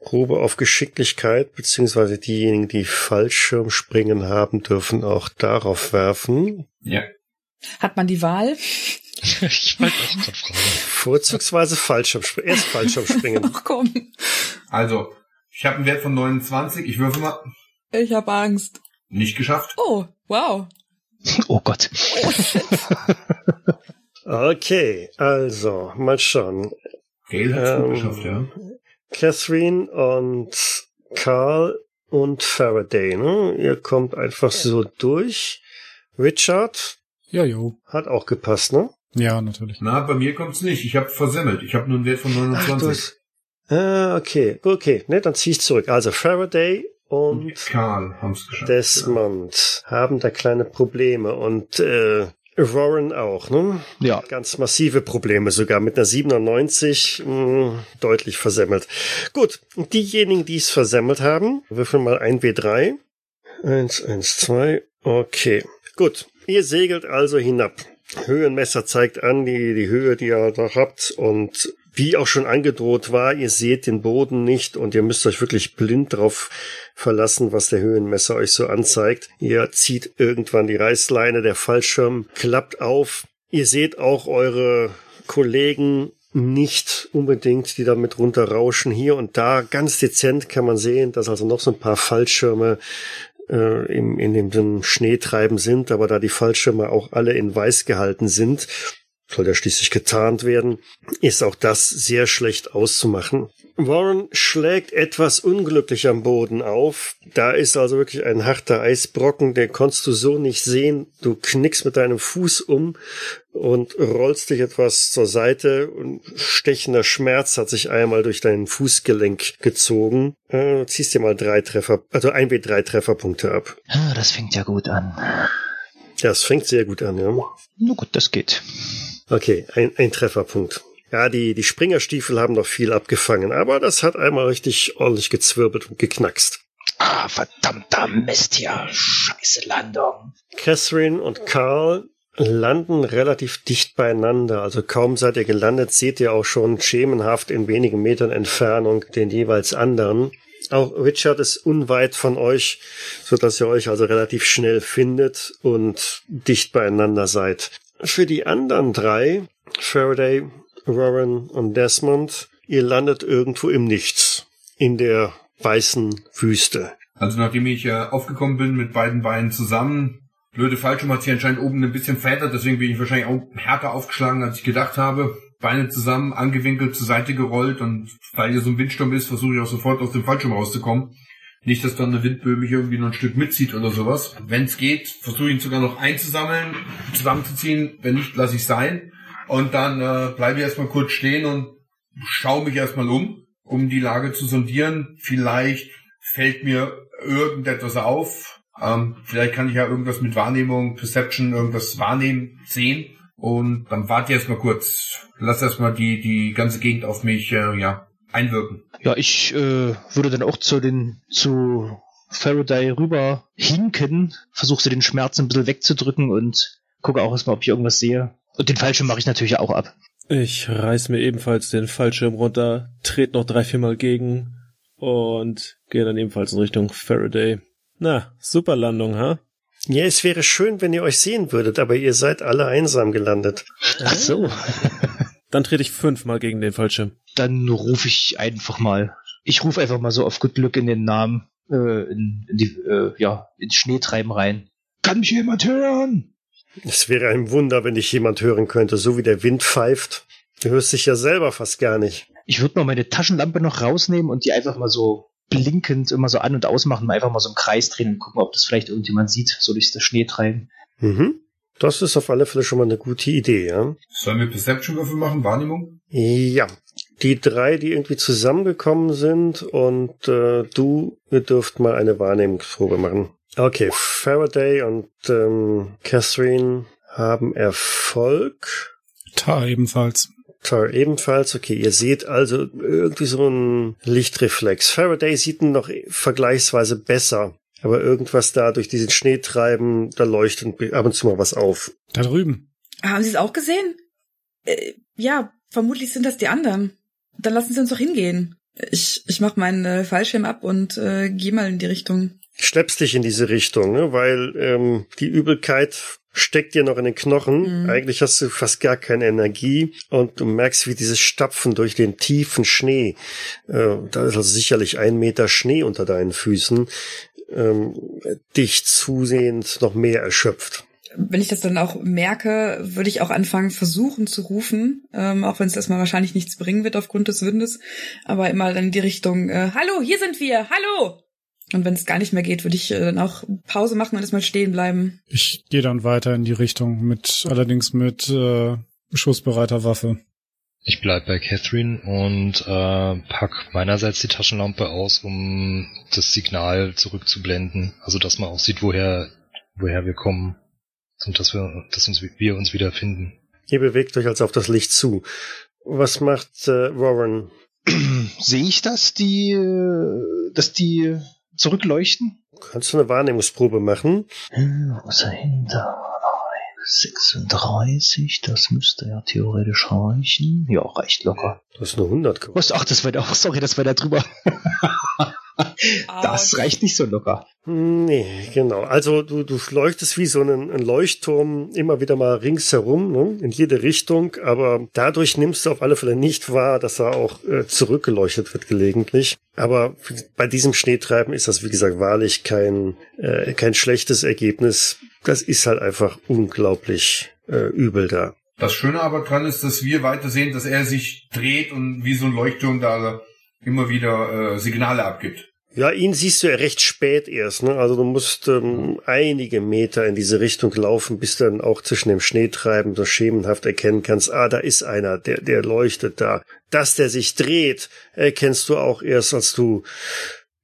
Probe auf Geschicklichkeit, beziehungsweise diejenigen, die Fallschirmspringen haben, dürfen auch darauf werfen. Ja. Hat man die Wahl? ich wollte auch gerade fragen. Vorzugsweise Fallschirmspringen. Erst Fallschirmspringen. Ach komm. Also, ich habe einen Wert von 29. Ich würfe mal. Ich hab Angst. Nicht geschafft. Oh, wow. Oh Gott. Okay, also, mal schauen. Gail hat's Ähm, gut geschafft, ja. Catherine und Carl und Faraday, ne? Ihr kommt einfach so durch. Richard Ja, jo. hat auch gepasst, ne? Ja, natürlich. Na, bei mir kommt's nicht. Ich habe versemmelt. Ich habe nur einen Wert von Ach, du 29. hast- Ah, okay, okay, ne, dann zieh ich zurück. Also Faraday und und Karl haben's geschafft. Desmond haben da kleine Probleme und äh, Warren auch, ne? Ja, Ganz massive Probleme sogar mit einer 97 mh, deutlich versemmelt. Gut, diejenigen, die es versemmelt haben, würfeln mal ein W3. Eins, eins, zwei. Okay. Gut. Ihr segelt also hinab. Höhenmesser zeigt an die, die Höhe, die ihr da habt und wie auch schon angedroht war, ihr seht den Boden nicht und ihr müsst euch wirklich blind drauf verlassen, was der Höhenmesser euch so anzeigt. Ihr zieht irgendwann die Reißleine, der Fallschirm klappt auf. Ihr seht auch eure Kollegen nicht unbedingt, die damit runterrauschen. Hier und da ganz dezent kann man sehen, dass also noch so ein paar Fallschirme äh, im, in dem, dem Schneetreiben sind, aber da die Fallschirme auch alle in weiß gehalten sind, soll ja schließlich getarnt werden, ist auch das sehr schlecht auszumachen. Warren schlägt etwas unglücklich am Boden auf. Da ist also wirklich ein harter Eisbrocken, den konntest du so nicht sehen. Du knickst mit deinem Fuß um und rollst dich etwas zur Seite und stechender Schmerz hat sich einmal durch dein Fußgelenk gezogen. Äh, ziehst dir mal drei Treffer, also ein w drei Trefferpunkte ab. Das fängt ja gut an. Ja, es fängt sehr gut an, ja. Na gut, das geht. Okay, ein, ein Trefferpunkt. Ja, die, die Springerstiefel haben noch viel abgefangen, aber das hat einmal richtig ordentlich gezwirbelt und geknackst. Ah, verdammter Mist hier. Scheiße Landung. Catherine und Carl landen relativ dicht beieinander. Also kaum seid ihr gelandet, seht ihr auch schon schemenhaft in wenigen Metern Entfernung den jeweils anderen. Auch Richard ist unweit von euch, so dass ihr euch also relativ schnell findet und dicht beieinander seid. Für die anderen drei, Faraday, Warren und Desmond, ihr landet irgendwo im Nichts, in der weißen Wüste. Also nachdem ich äh, aufgekommen bin mit beiden Beinen zusammen, blöde Fallschirm hat sich anscheinend oben ein bisschen verändert, deswegen bin ich wahrscheinlich auch härter aufgeschlagen, als ich gedacht habe. Beine zusammen, angewinkelt, zur Seite gerollt und weil hier so ein Windsturm ist, versuche ich auch sofort aus dem Fallschirm rauszukommen. Nicht, dass dann eine Windböe mich irgendwie noch ein Stück mitzieht oder sowas. Wenn es geht, versuche ich ihn sogar noch einzusammeln, zusammenzuziehen. Wenn nicht, lasse ich sein. Und dann äh, bleibe ich erstmal kurz stehen und schaue mich erstmal um, um die Lage zu sondieren. Vielleicht fällt mir irgendetwas auf. Ähm, vielleicht kann ich ja irgendwas mit Wahrnehmung, Perception, irgendwas wahrnehmen, sehen. und dann warte ich erstmal kurz. Lass erstmal die, die ganze Gegend auf mich, äh, ja, einwirken. Ja, ich äh, würde dann auch zu den zu Faraday rüber hinken, versuche so den Schmerz ein bisschen wegzudrücken und gucke auch erstmal, ob ich irgendwas sehe. Und den Fallschirm mache ich natürlich auch ab. Ich reiß mir ebenfalls den Fallschirm runter, trete noch drei, viermal gegen und gehe dann ebenfalls in Richtung Faraday. Na, super Landung, ha? Ja, es wäre schön, wenn ihr euch sehen würdet, aber ihr seid alle einsam gelandet. Ach so. Dann trete ich fünfmal gegen den Fallschirm. Dann rufe ich einfach mal. Ich rufe einfach mal so auf gut Glück in den Namen, äh, in, in die, äh, ja, ins Schneetreiben rein. Kann mich jemand hören? Es wäre ein Wunder, wenn dich jemand hören könnte, so wie der Wind pfeift. Du hörst dich ja selber fast gar nicht. Ich würde mal meine Taschenlampe noch rausnehmen und die einfach mal so blinkend immer so an- und ausmachen, mal einfach mal so im Kreis drehen und gucken, ob das vielleicht irgendjemand sieht, so durch das Schnee treiben. Mhm. Das ist auf alle Fälle schon mal eine gute Idee, ja? Sollen wir Perception-Würfel machen? Wahrnehmung? Ja. Die drei, die irgendwie zusammengekommen sind und äh, du, ihr dürft mal eine Wahrnehmungsprobe machen. Okay, Faraday und ähm, Catherine haben Erfolg. Ta ebenfalls. Tar ebenfalls. Okay, ihr seht also irgendwie so einen Lichtreflex. Faraday sieht ihn noch vergleichsweise besser. Aber irgendwas da durch diesen Schneetreiben, da leuchtet ab und zu mal was auf. Da drüben. Haben Sie es auch gesehen? Äh, ja, vermutlich sind das die anderen. Dann lassen Sie uns doch hingehen. Ich, ich mach meinen äh, Fallschirm ab und äh, geh mal in die Richtung. Schleppst dich in diese Richtung, ne? weil ähm, die Übelkeit steckt dir noch in den Knochen. Mhm. Eigentlich hast du fast gar keine Energie und du merkst, wie dieses Stapfen durch den tiefen Schnee, äh, da ist also sicherlich ein Meter Schnee unter deinen Füßen, ähm, dich zusehends noch mehr erschöpft. Wenn ich das dann auch merke, würde ich auch anfangen, versuchen zu rufen, ähm, auch wenn es erstmal wahrscheinlich nichts bringen wird aufgrund des Windes, aber immer dann in die Richtung, äh, hallo, hier sind wir, hallo! Und wenn es gar nicht mehr geht, würde ich äh, dann auch Pause machen und erstmal stehen bleiben. Ich gehe dann weiter in die Richtung, mit allerdings mit äh, schussbereiter Waffe. Ich bleib bei Catherine und äh, pack meinerseits die Taschenlampe aus, um das Signal zurückzublenden. Also dass man auch sieht, woher, woher wir kommen. Und dass wir, dass uns, wir uns wiederfinden. Ihr bewegt euch also auf das Licht zu. Was macht äh, Warren? Sehe ich das, die, äh, dass die zurückleuchten? Kannst du eine Wahrnehmungsprobe machen? Hm, Was dahinter? 36, das müsste ja theoretisch reichen. Ja, reicht locker. Du hast nur 100 gemacht. Was? Ach, das war da, oh, sorry, das war da drüber. das reicht nicht so locker. Nee, genau. Also du, du leuchtest wie so ein, ein Leuchtturm immer wieder mal ringsherum, ne? in jede Richtung, aber dadurch nimmst du auf alle Fälle nicht wahr, dass er auch äh, zurückgeleuchtet wird gelegentlich. Aber bei diesem Schneetreiben ist das, wie gesagt, wahrlich kein, äh, kein schlechtes Ergebnis. Das ist halt einfach unglaublich äh, übel da. Das Schöne aber dran ist, dass wir weiter sehen, dass er sich dreht und wie so ein Leuchtturm da immer wieder äh, Signale abgibt. Ja, ihn siehst du ja recht spät erst, ne? Also du musst ähm, einige Meter in diese Richtung laufen, bis du dann auch zwischen dem Schneetreiben so schemenhaft erkennen kannst, ah, da ist einer, der, der leuchtet da. Dass der sich dreht, erkennst du auch erst, als du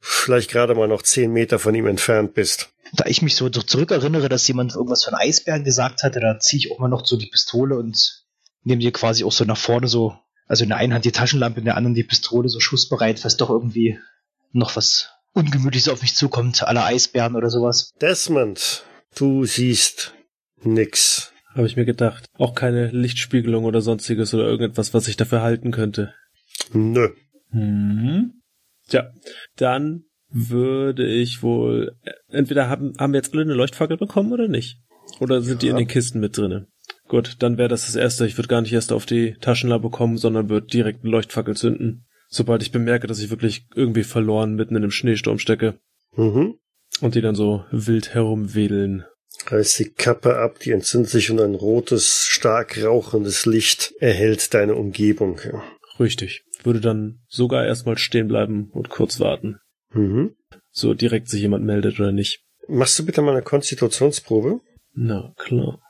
vielleicht gerade mal noch zehn Meter von ihm entfernt bist. Da ich mich so zurückerinnere, dass jemand irgendwas von Eisbären gesagt hatte, da ziehe ich auch mal noch so die Pistole und nehme die quasi auch so nach vorne so, also in der einen Hand die Taschenlampe, in der anderen die Pistole so schussbereit, was doch irgendwie noch was Ungemütliches auf mich zukommt, aller Eisbären oder sowas. Desmond, du siehst nix. Habe ich mir gedacht. Auch keine Lichtspiegelung oder sonstiges oder irgendetwas, was ich dafür halten könnte. Nö. Mhm. Tja, dann würde ich wohl. Entweder haben, haben wir jetzt alle eine Leuchtfackel bekommen oder nicht? Oder sind die in den Kisten mit drinne? Gut, dann wäre das das Erste. Ich würde gar nicht erst auf die Taschenlampe kommen, sondern würde direkt eine Leuchtfackel zünden. Sobald ich bemerke, dass ich wirklich irgendwie verloren mitten in einem Schneesturm stecke. Mhm. Und die dann so wild herumwedeln. Reiß die Kappe ab, die entzündet sich und ein rotes, stark rauchendes Licht erhellt deine Umgebung. Ja. Richtig. Würde dann sogar erstmal stehen bleiben und kurz warten. Mhm. So direkt sich jemand meldet oder nicht. Machst du bitte mal eine Konstitutionsprobe? Na klar.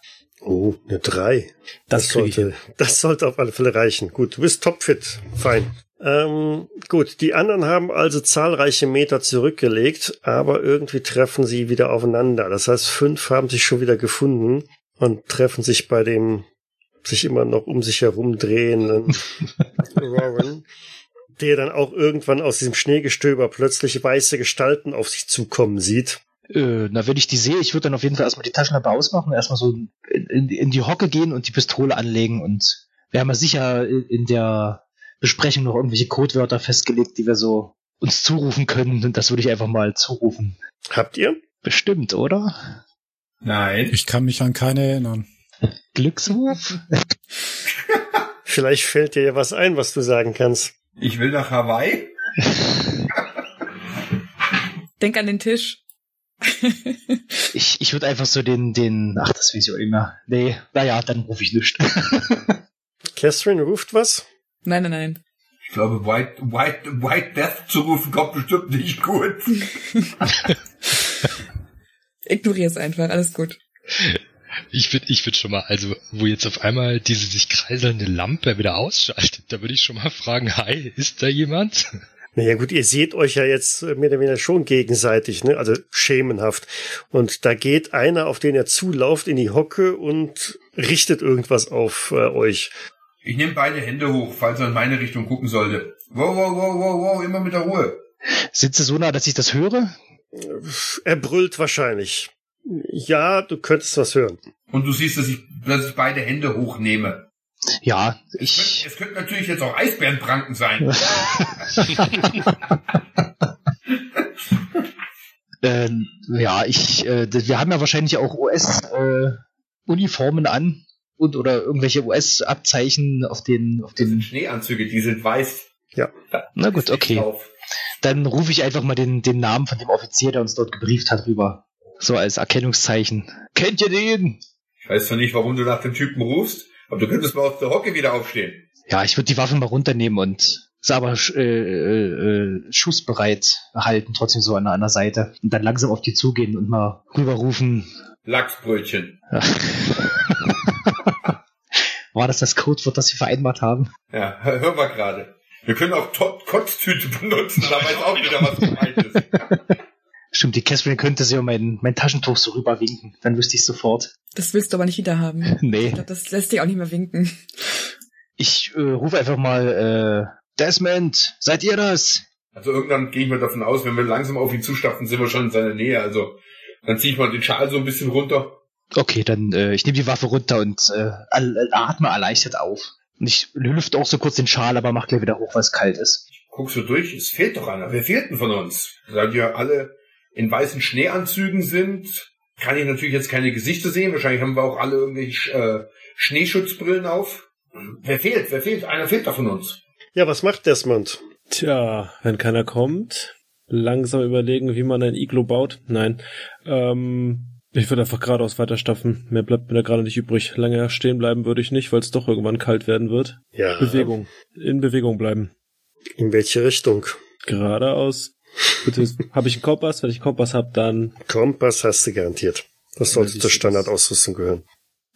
Oh, eine drei. Das ich sollte, das sollte auf alle Fälle reichen. Gut, du bist topfit. Fein. Ähm, gut, die anderen haben also zahlreiche Meter zurückgelegt, aber irgendwie treffen sie wieder aufeinander. Das heißt, fünf haben sich schon wieder gefunden und treffen sich bei dem sich immer noch um sich herum drehenden Warren, der dann auch irgendwann aus diesem Schneegestöber plötzlich weiße Gestalten auf sich zukommen sieht. Äh, na, wenn ich die sehe, ich würde dann auf jeden Fall erstmal die Taschenlampe ausmachen, erstmal so in, in, in die Hocke gehen und die Pistole anlegen und wir haben ja sicher in der Besprechung noch irgendwelche Codewörter festgelegt, die wir so uns zurufen können und das würde ich einfach mal zurufen. Habt ihr? Bestimmt, oder? Nein. Ich kann mich an keine erinnern. Glückswurf? Vielleicht fällt dir ja was ein, was du sagen kannst. Ich will nach Hawaii. Denk an den Tisch. ich ich würde einfach so den, den, ach, das weiß ich auch nicht mehr. Nee, naja, dann rufe ich nichts. Catherine ruft was? Nein, nein, nein. Ich glaube, White, White, White Death zu rufen kommt bestimmt nicht gut. Ignoriere es einfach, alles gut. Ich würde ich würd schon mal, also wo jetzt auf einmal diese sich kreiselnde Lampe wieder ausschaltet, da würde ich schon mal fragen, hi, ist da jemand? Naja gut, ihr seht euch ja jetzt mehr oder weniger schon gegenseitig, ne? also schemenhaft. Und da geht einer, auf den er zulauft, in die Hocke und richtet irgendwas auf äh, euch. Ich nehme beide Hände hoch, falls er in meine Richtung gucken sollte. Wow, wow, wow, wow, wow, immer mit der Ruhe. Sitze so nah, dass ich das höre? Er brüllt wahrscheinlich. Ja, du könntest was hören. Und du siehst, dass ich, dass ich beide Hände hochnehme. Ja, ich. könnte, es könnte natürlich jetzt auch Eisbärenpranken sein. Äh, ja, ich, äh, wir haben ja wahrscheinlich auch US-Uniformen an und oder irgendwelche US-Abzeichen auf den, auf Das sind den. Schneeanzüge, die sind weiß. Ja. Da Na gut, okay. drauf. Dann rufe ich einfach mal den, den Namen von dem Offizier, der uns dort gebrieft hat, rüber. So als Erkennungszeichen. Kennt ihr den? Ich weiß zwar nicht, warum du nach dem Typen rufst, aber du könntest mal aus der Hocke wieder aufstehen. Ja, ich würde die Waffe mal runternehmen und ist aber sch- äh, äh, schussbereit halten, trotzdem so an der, an der Seite. Und dann langsam auf die zugehen und mal rüberrufen. Lachsbrötchen. War das das Codewort, das wir vereinbart haben? Ja, hör- hören wir gerade. Wir können auch Tot Kotztüte benutzen, da weiß auch wieder, was gemeint ist. Stimmt, die Catherine könnte sie um mein, mein Taschentuch so rüberwinken. Dann wüsste ich sofort. Das willst du aber nicht wieder haben. Ich Nee. glaube, das lässt dich auch nicht mehr winken. Ich äh, rufe einfach mal, äh, Desmond, seid ihr das? Also irgendwann gehe ich mal davon aus, wenn wir langsam auf ihn zustapfen, sind wir schon in seiner Nähe. Also dann ziehe ich mal den Schal so ein bisschen runter. Okay, dann äh, ich nehme die Waffe runter und äh, al- atme erleichtert auf. Und ich lüfte auch so kurz den Schal, aber mach gleich wieder hoch, weil es kalt ist. Guckst du durch, es fehlt doch einer. Wer fehlt denn von uns? Die ja alle in weißen Schneeanzügen sind, kann ich natürlich jetzt keine Gesichter sehen. Wahrscheinlich haben wir auch alle irgendwelche äh, Schneeschutzbrillen auf. Wer fehlt? Wer fehlt? Einer fehlt doch von uns. Ja, was macht Desmond? Tja, wenn keiner kommt, langsam überlegen, wie man ein Iglo baut. Nein. Ähm, ich würde einfach geradeaus weiterstapfen. Mehr bleibt mir da gerade nicht übrig. Lange stehen bleiben würde ich nicht, weil es doch irgendwann kalt werden wird. Ja. Bewegung. In Bewegung bleiben. In welche Richtung? Geradeaus. Bitte, habe ich einen Kompass? Wenn ich einen Kompass habe, dann Kompass hast du garantiert. Das sollte zur. Standardausrüstung gehören.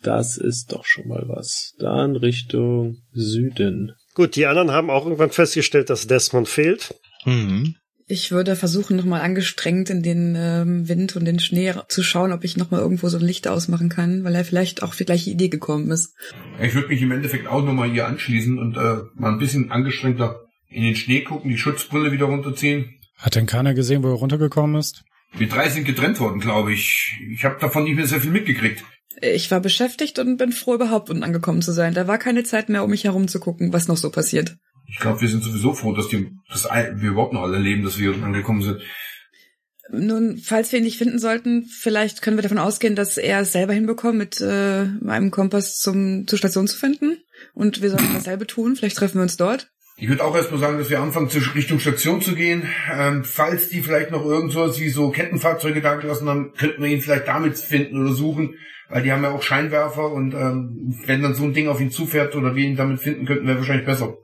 das ist doch schon mal was. Dann Richtung Süden. Gut, die anderen haben auch irgendwann festgestellt, dass Desmond fehlt. Mhm. Ich würde versuchen, nochmal angestrengt in den ähm, Wind und den Schnee zu schauen, ob ich nochmal irgendwo so ein Licht ausmachen kann, weil er vielleicht auch auf die gleiche Idee gekommen ist. Ich würde mich im Endeffekt auch nochmal hier anschließen und äh, mal ein bisschen angestrengter in den Schnee gucken, die Schutzbrille wieder runterziehen. Hat denn keiner gesehen, wo er runtergekommen ist? Wir drei sind getrennt worden, glaube ich. Ich habe davon nicht mehr sehr viel mitgekriegt. Ich war beschäftigt und bin froh, überhaupt unten angekommen zu sein. Da war keine Zeit mehr, um mich herum zu gucken, was noch so passiert. Ich glaube, wir sind sowieso froh, dass, die, dass wir überhaupt noch alle leben, dass wir unten angekommen sind. Nun, falls wir ihn nicht finden sollten, vielleicht können wir davon ausgehen, dass er es selber hinbekommt, mit äh, einem Kompass zum, zur Station zu finden. Und wir sollten dasselbe tun. Vielleicht treffen wir uns dort. Ich würde auch erstmal sagen, dass wir anfangen, zur Richtung Station zu gehen. Ähm, falls die vielleicht noch irgend so wie so Kettenfahrzeuge da gelassen haben, könnten wir ihn vielleicht damit finden oder suchen, weil die haben ja auch Scheinwerfer und ähm, wenn dann so ein Ding auf ihn zufährt oder wir ihn damit finden könnten, wäre wahrscheinlich besser.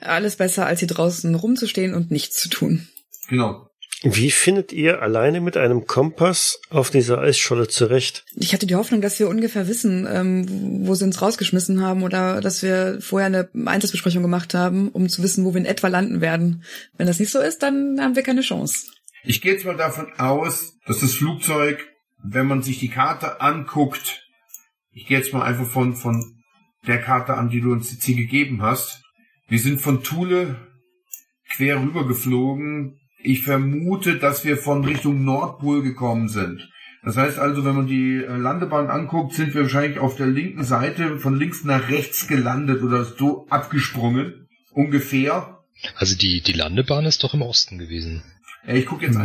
Alles besser, als hier draußen rumzustehen und nichts zu tun. Genau. Wie findet ihr alleine mit einem Kompass auf dieser Eisscholle zurecht? Ich hatte die Hoffnung, dass wir ungefähr wissen, ähm, wo sie uns rausgeschmissen haben oder dass wir vorher eine Einsatzbesprechung gemacht haben, um zu wissen, wo wir in etwa landen werden. Wenn das nicht so ist, dann haben wir keine Chance. Ich gehe jetzt mal davon aus, dass das Flugzeug, wenn man sich die Karte anguckt, ich gehe jetzt mal einfach von, von der Karte an, die du uns jetzt hier gegeben hast. Wir sind von Thule quer rüber geflogen. Ich vermute, dass wir von Richtung Nordpol gekommen sind. Das heißt also, wenn man die äh, Landebahn anguckt, sind wir wahrscheinlich auf der linken Seite von links nach rechts gelandet oder so abgesprungen. Ungefähr. Also die, die Landebahn ist doch im Osten gewesen. Ja, ich gucke jetzt,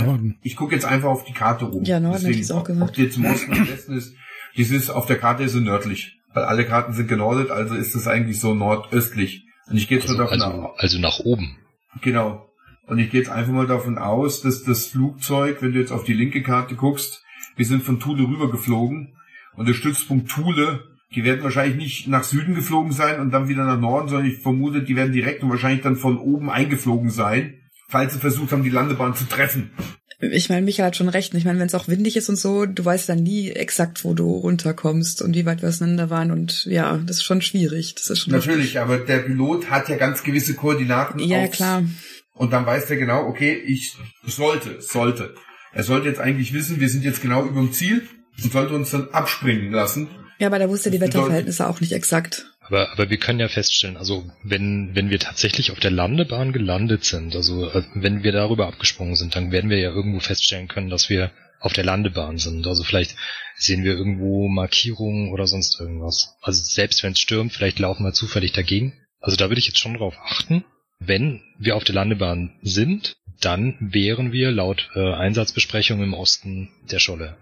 ich guck jetzt einfach auf die Karte oben. Ja, Norden hätte ich auch gesagt. Ob die jetzt im Osten oder im Westen ist. Dieses auf der Karte ist sie nördlich. Weil alle Karten sind genordet, also ist es eigentlich so nordöstlich. Und ich gehe jetzt Also, mal davon also, also nach oben. Genau. Und ich gehe jetzt einfach mal davon aus, dass das Flugzeug, wenn du jetzt auf die linke Karte guckst, wir sind von Thule rüber geflogen und der Stützpunkt Thule, die werden wahrscheinlich nicht nach Süden geflogen sein und dann wieder nach Norden, sondern ich vermute, die werden direkt und wahrscheinlich dann von oben eingeflogen sein, falls sie versucht haben, die Landebahn zu treffen. Ich meine, Michael hat schon recht. Ich meine, wenn es auch windig ist und so, du weißt dann nie exakt, wo du runterkommst und wie weit wir auseinander waren. Und ja, das ist schon schwierig. Das ist schon Natürlich, aber der Pilot hat ja ganz gewisse Koordinaten. Ja, klar. Und dann weiß der genau, okay, ich sollte, sollte. Er sollte jetzt eigentlich wissen, wir sind jetzt genau über dem Ziel und sollte uns dann abspringen lassen. Ja, aber da wusste er die Wetterverhältnisse auch nicht exakt. Aber, aber wir können ja feststellen, also wenn, wenn wir tatsächlich auf der Landebahn gelandet sind, also äh, wenn wir darüber abgesprungen sind, dann werden wir ja irgendwo feststellen können, dass wir auf der Landebahn sind. Also vielleicht sehen wir irgendwo Markierungen oder sonst irgendwas. Also selbst wenn es stürmt, vielleicht laufen wir zufällig dagegen. Also da würde ich jetzt schon drauf achten. Wenn wir auf der Landebahn sind, dann wären wir laut äh, Einsatzbesprechung im Osten der Scholle.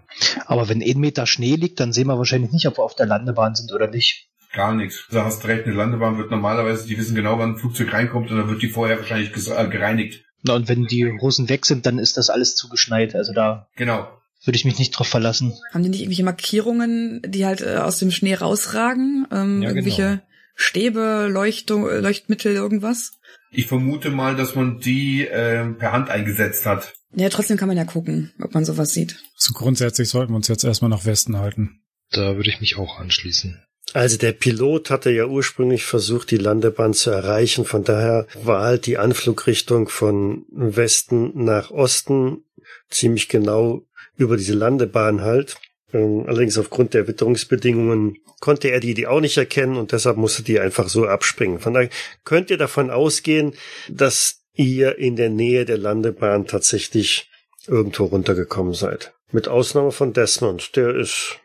Aber wenn ein Meter Schnee liegt, dann sehen wir wahrscheinlich nicht, ob wir auf der Landebahn sind oder nicht. Gar nichts. Du hast recht, eine Landebahn wird normalerweise, die wissen genau, wann ein Flugzeug reinkommt und dann wird die vorher wahrscheinlich äh, gereinigt. Na, und wenn die Russen weg sind, dann ist das alles zugeschneit. Also da Genau. würde ich mich nicht drauf verlassen. Haben die nicht irgendwelche Markierungen, die halt äh, aus dem Schnee rausragen? Ähm, Ja, irgendwelche genau. Stäbe, Leuchtung, äh, Leuchtmittel, irgendwas? Ich vermute mal, dass man die äh, per Hand eingesetzt hat. Ja, trotzdem kann man ja gucken, ob man sowas sieht. So grundsätzlich sollten wir uns jetzt erstmal nach Westen halten. Da würde ich mich auch anschließen. Also der Pilot hatte ja ursprünglich versucht, die Landebahn zu erreichen. Von daher war halt die Anflugrichtung von Westen nach Osten ziemlich genau über diese Landebahn halt. Ähm, allerdings aufgrund der Witterungsbedingungen konnte er die, die auch nicht erkennen und deshalb musste die einfach so abspringen. Von daher könnt ihr davon ausgehen, dass ihr in der Nähe der Landebahn tatsächlich irgendwo runtergekommen seid. Mit Ausnahme von Desmond, der ist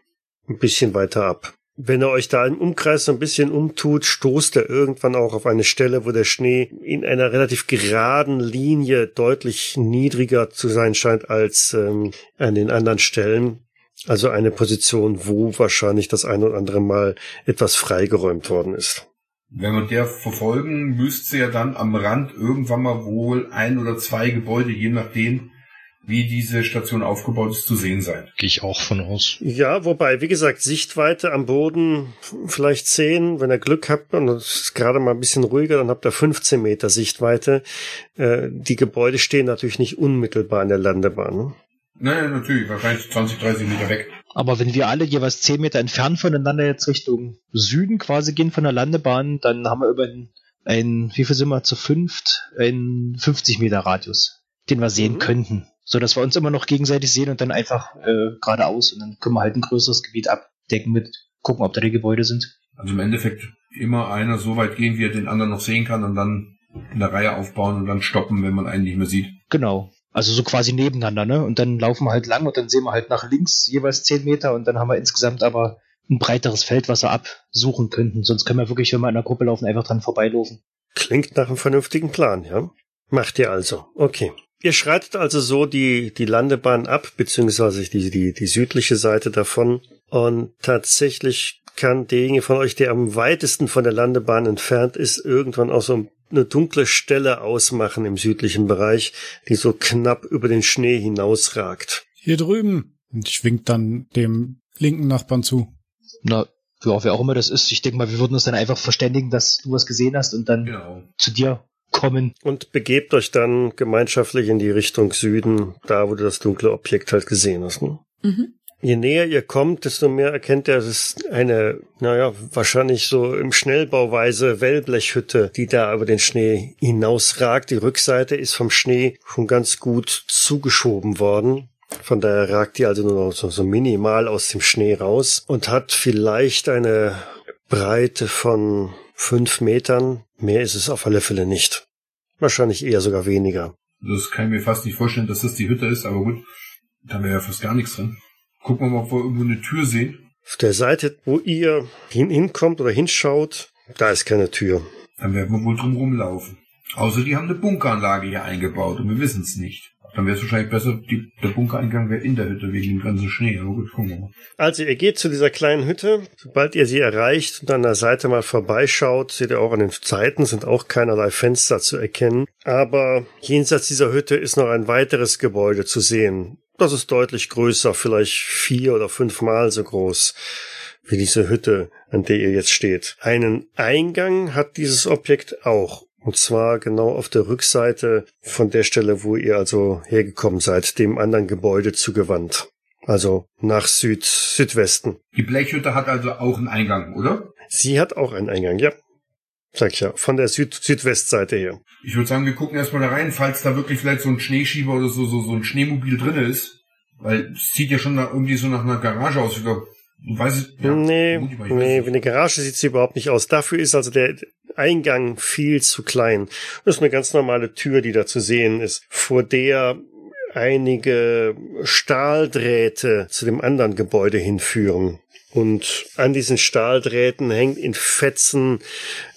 ein bisschen weiter ab. Wenn er euch da im Umkreis so ein bisschen umtut, stoßt er irgendwann auch auf eine Stelle, wo der Schnee in einer relativ geraden Linie deutlich niedriger zu sein scheint als ähm, an den anderen Stellen. Also eine Position, wo wahrscheinlich das ein oder andere Mal etwas freigeräumt worden ist. Wenn wir der verfolgen, müsste ja dann am Rand irgendwann mal wohl ein oder zwei Gebäude, je nachdem, wie diese Station aufgebaut ist, zu sehen sein. Gehe ich auch von aus. Ja, wobei, wie gesagt, Sichtweite am Boden vielleicht 10, wenn ihr Glück habt und es ist gerade mal ein bisschen ruhiger, dann habt ihr 15 Meter Sichtweite. Äh, die Gebäude stehen natürlich nicht unmittelbar an der Landebahn. Ne? Naja, natürlich, wahrscheinlich 20, 30 Meter weg. Aber wenn wir alle jeweils 10 Meter entfernt voneinander jetzt Richtung Süden quasi gehen von der Landebahn, dann haben wir über ein, ein wie viel sind wir zu fünft, ein 50 Meter Radius, den wir sehen Mhm. könnten. So dass wir uns immer noch gegenseitig sehen und dann einfach äh, geradeaus und dann können wir halt ein größeres Gebiet abdecken mit gucken, ob da die Gebäude sind. Also im Endeffekt immer einer so weit gehen, wie er den anderen noch sehen kann und dann in der Reihe aufbauen und dann stoppen, wenn man einen nicht mehr sieht. Genau. Also so quasi nebeneinander, ne? Und dann laufen wir halt lang und dann sehen wir halt nach links jeweils 10 Meter und dann haben wir insgesamt aber ein breiteres Feld, was wir absuchen könnten. Sonst können wir wirklich, wenn wir in einer Gruppe laufen, einfach dran vorbeilaufen. Klingt nach einem vernünftigen Plan, ja? Macht ihr also. Okay. Ihr schreitet also so die, die Landebahn ab, beziehungsweise die, die, die südliche Seite davon. Und tatsächlich kann derjenige von euch, der am weitesten von der Landebahn entfernt ist, irgendwann auch so eine dunkle Stelle ausmachen im südlichen Bereich, die so knapp über den Schnee hinausragt. Hier drüben. Und ich wink dann dem linken Nachbarn zu. Na, ja, wer auch immer das ist. Ich denke mal, wir würden uns dann einfach verständigen, dass du was gesehen hast und dann Genau. zu dir kommen. Und begebt euch dann gemeinschaftlich in die Richtung Süden, da wo du das dunkle Objekt halt gesehen hast. Ne? Mhm. Je näher ihr kommt, desto mehr erkennt er, es ist eine, naja, wahrscheinlich so im Schnellbauweise Wellblechhütte, die da über den Schnee hinausragt. Die Rückseite ist vom Schnee schon ganz gut zugeschoben worden. Von daher ragt die also nur noch so, so minimal aus dem Schnee raus und hat vielleicht eine Breite von fünf Metern. Mehr ist es auf alle Fälle nicht. Wahrscheinlich eher sogar weniger. Das kann ich mir fast nicht vorstellen, dass das die Hütte ist, aber gut, da wäre ja fast gar nichts drin. Gucken wir mal, ob wir irgendwo eine Tür sehen. Auf der Seite, wo ihr hin hinkommt oder hinschaut, da ist keine Tür. Dann werden wir wohl drum rumlaufen. Außer die haben eine Bunkeranlage hier eingebaut und wir wissen es nicht. Dann wäre es wahrscheinlich besser, die, der Bunkereingang wäre in der Hütte wegen dem ganzen Schnee. Aber gut, gucken wir mal. Also ihr geht zu dieser kleinen Hütte. Sobald ihr sie erreicht und an der Seite mal vorbeischaut, seht ihr auch an den Seiten sind auch keinerlei Fenster zu erkennen. Aber jenseits dieser Hütte ist noch ein weiteres Gebäude zu sehen. Das ist deutlich größer, vielleicht vier oder fünfmal so groß wie diese Hütte, an der ihr jetzt steht. Einen Eingang hat dieses Objekt auch. Und zwar genau auf der Rückseite von der Stelle, wo ihr also hergekommen seid, dem anderen Gebäude zugewandt. Also nach Süd, Südwesten. Die Blechhütte hat also auch einen Eingang, oder? Sie hat auch einen Eingang, ja. Sag ich ja, von der Süd Südwestseite her. Ich würde sagen, wir gucken erstmal da rein, falls da wirklich vielleicht so ein Schneeschieber oder so, so, so ein Schneemobil drin ist. Weil es sieht ja schon nach, irgendwie so nach einer Garage aus. Ich glaub, du weißt, ja, nee, vermute ich weiß nee, wie eine Garage sieht sie überhaupt nicht aus. Dafür ist also der Eingang viel zu klein. Das ist eine ganz normale Tür, die da zu sehen ist, vor der einige Stahldrähte zu dem anderen Gebäude hinführen. Und an diesen Stahldrähten hängt in Fetzen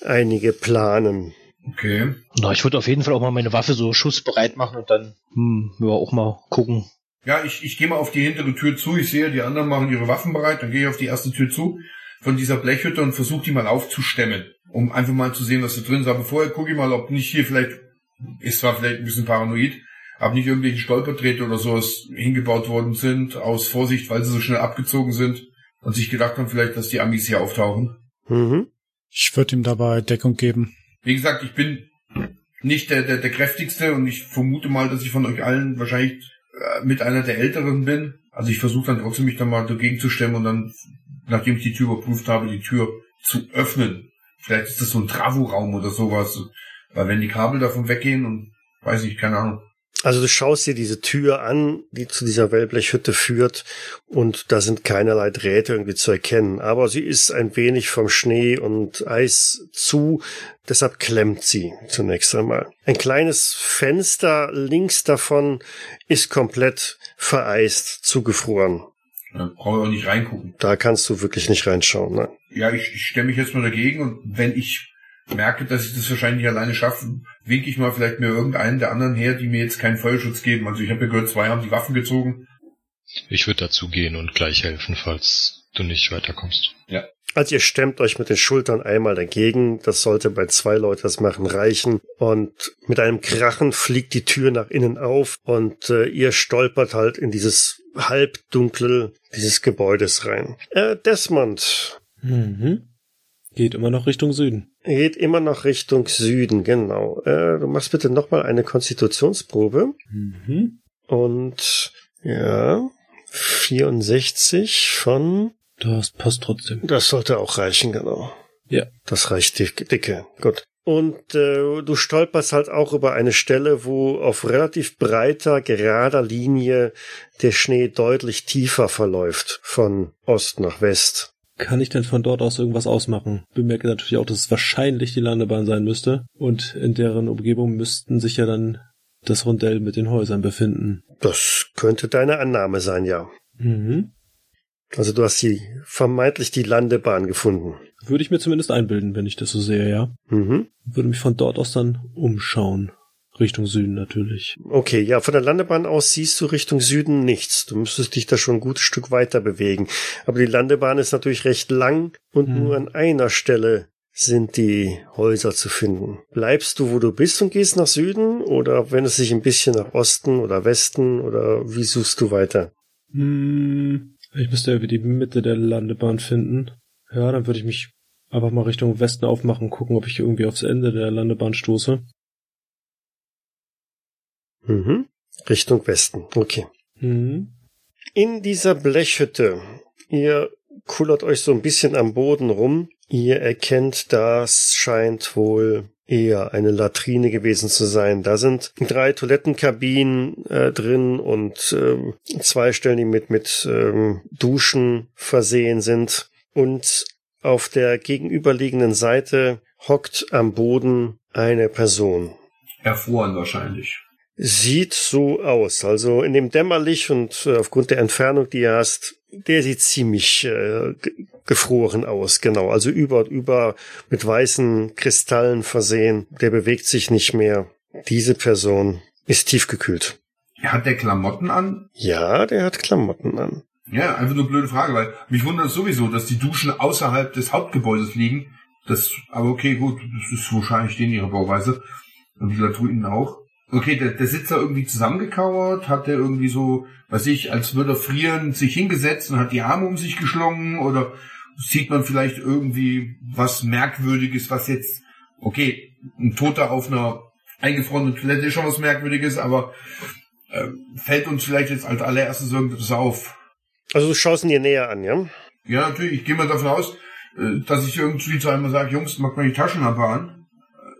einige Planen. Okay. Na, ich würde auf jeden Fall auch mal meine Waffe so schussbereit machen und dann, hm, ja, auch mal gucken. Ja, ich, ich gehe mal auf die hintere Tür zu. Ich sehe, die anderen machen ihre Waffen bereit. Dann gehe ich auf die erste Tür zu von dieser Blechhütte und versuche die mal aufzustemmen, um einfach mal zu sehen, was da drin ist. Aber vorher gucke ich mal, ob nicht hier vielleicht, ist zwar vielleicht ein bisschen paranoid, aber nicht irgendwelche Stolperdrähte oder sowas hingebaut worden sind, aus Vorsicht, weil sie so schnell abgezogen sind und sich gedacht haben vielleicht, dass die Amis hier auftauchen. Mhm. Ich würde ihm dabei Deckung geben. Wie gesagt, ich bin nicht der, der, der kräftigste und ich vermute mal, dass ich von euch allen wahrscheinlich äh, mit einer der Älteren bin. Also ich versuche dann trotzdem mich dann mal dagegen zu stemmen und dann, nachdem ich die Tür überprüft habe, die Tür zu öffnen. Vielleicht ist das so ein Travo-Raum oder sowas. Weil wenn die Kabel davon weggehen und weiß ich, keine Ahnung. Also du schaust dir diese Tür an, die zu dieser Wellblechhütte führt, und da sind keinerlei Drähte irgendwie zu erkennen. Aber sie ist ein wenig vom Schnee und Eis zu, deshalb klemmt sie zunächst einmal. Ein kleines Fenster links davon ist komplett vereist, zugefroren. Da brauche ich auch nicht reingucken. Da kannst du wirklich nicht reinschauen. Ne? Ja, ich, ich stemme mich jetzt mal dagegen und wenn ich merke, dass ich das wahrscheinlich nicht alleine schaffe, winke ich mal vielleicht mir irgendeinen der anderen her, die mir jetzt keinen Feuerschutz geben. Also ich habe ja gehört, zwei haben die Waffen gezogen. Ich würde dazu gehen und gleich helfen, falls du nicht weiterkommst. Also ihr stemmt euch mit den Schultern einmal dagegen. Das sollte bei zwei Leuten das machen reichen. Und mit einem Krachen fliegt die Tür nach innen auf und äh, ihr stolpert halt in dieses Halbdunkel dieses Gebäudes rein. Äh, Desmond Mhm. Geht immer noch Richtung Süden. geht immer noch Richtung Süden, genau. Äh, du machst bitte nochmal eine Konstitutionsprobe. Mhm. Und ja, 64 von Das passt trotzdem. Das sollte auch reichen, genau. Ja. Das reicht dick, dicke. Gut. Und äh, du stolperst halt auch über eine Stelle, wo auf relativ breiter, gerader Linie der Schnee deutlich tiefer verläuft, von Ost nach West. Kann ich denn von dort aus irgendwas ausmachen? Bemerke natürlich auch, dass es wahrscheinlich die Landebahn sein müsste. Und in deren Umgebung müssten sich ja dann das Rondell mit den Häusern befinden. Das könnte deine Annahme sein, ja. Mhm. Also du hast die vermeintlich die Landebahn gefunden. Würde ich mir zumindest einbilden, wenn ich das so sehe, ja. Mhm. Würde mich von dort aus dann umschauen. Richtung Süden natürlich. Okay, ja, von der Landebahn aus siehst du Richtung Süden nichts. Du müsstest dich da schon ein gutes Stück weiter bewegen. Aber die Landebahn ist natürlich recht lang und Hm. nur an einer Stelle sind die Häuser zu finden. Bleibst du, wo du bist und gehst nach Süden oder wendest dich ein bisschen nach Osten oder Westen oder wie suchst du weiter? Hm, ich müsste irgendwie die Mitte der Landebahn finden. Ja, dann würde ich mich einfach mal Richtung Westen aufmachen, gucken, ob ich irgendwie aufs Ende der Landebahn stoße. Mhm. Richtung Westen. Okay. Mhm. In dieser Blechhütte, ihr kullert euch so ein bisschen am Boden rum. Ihr erkennt, das scheint wohl eher eine Latrine gewesen zu sein. Da sind drei Toilettenkabinen äh, drin und ähm, zwei Stellen, die mit, mit ähm, Duschen versehen sind. Und auf der gegenüberliegenden Seite hockt am Boden eine Person. Erfroren wahrscheinlich. Sieht so aus. Also in dem Dämmerlicht und äh, aufgrund der Entfernung, die er hast, der sieht ziemlich äh, gefroren aus, genau. Also über und über mit weißen Kristallen versehen. Der bewegt sich nicht mehr. Diese Person ist tiefgekühlt. Hat der Klamotten an? Ja, der hat Klamotten an. Ja, einfach nur eine blöde Frage, weil mich wundert es sowieso, dass die Duschen außerhalb des Hauptgebäudes liegen. Das, aber okay, gut, das ist wahrscheinlich denen ihre Bauweise. Und die Latruinen auch. Okay, der, der sitzt da irgendwie zusammengekauert, hat der irgendwie so, weiß ich, als würde er frieren, sich hingesetzt und hat die Arme um sich geschlungen oder sieht man vielleicht irgendwie was Merkwürdiges, was jetzt, okay, ein Toter auf einer eingefrorenen Toilette ist schon was Merkwürdiges, aber äh, fällt uns vielleicht jetzt als allererstes irgendwas auf. Also du schaust ihn dir näher an, ja? Ja, natürlich, ich gehe mal davon aus, äh, dass ich irgendwie zu einmal sage, Jungs, mach mal die Taschenlampe an.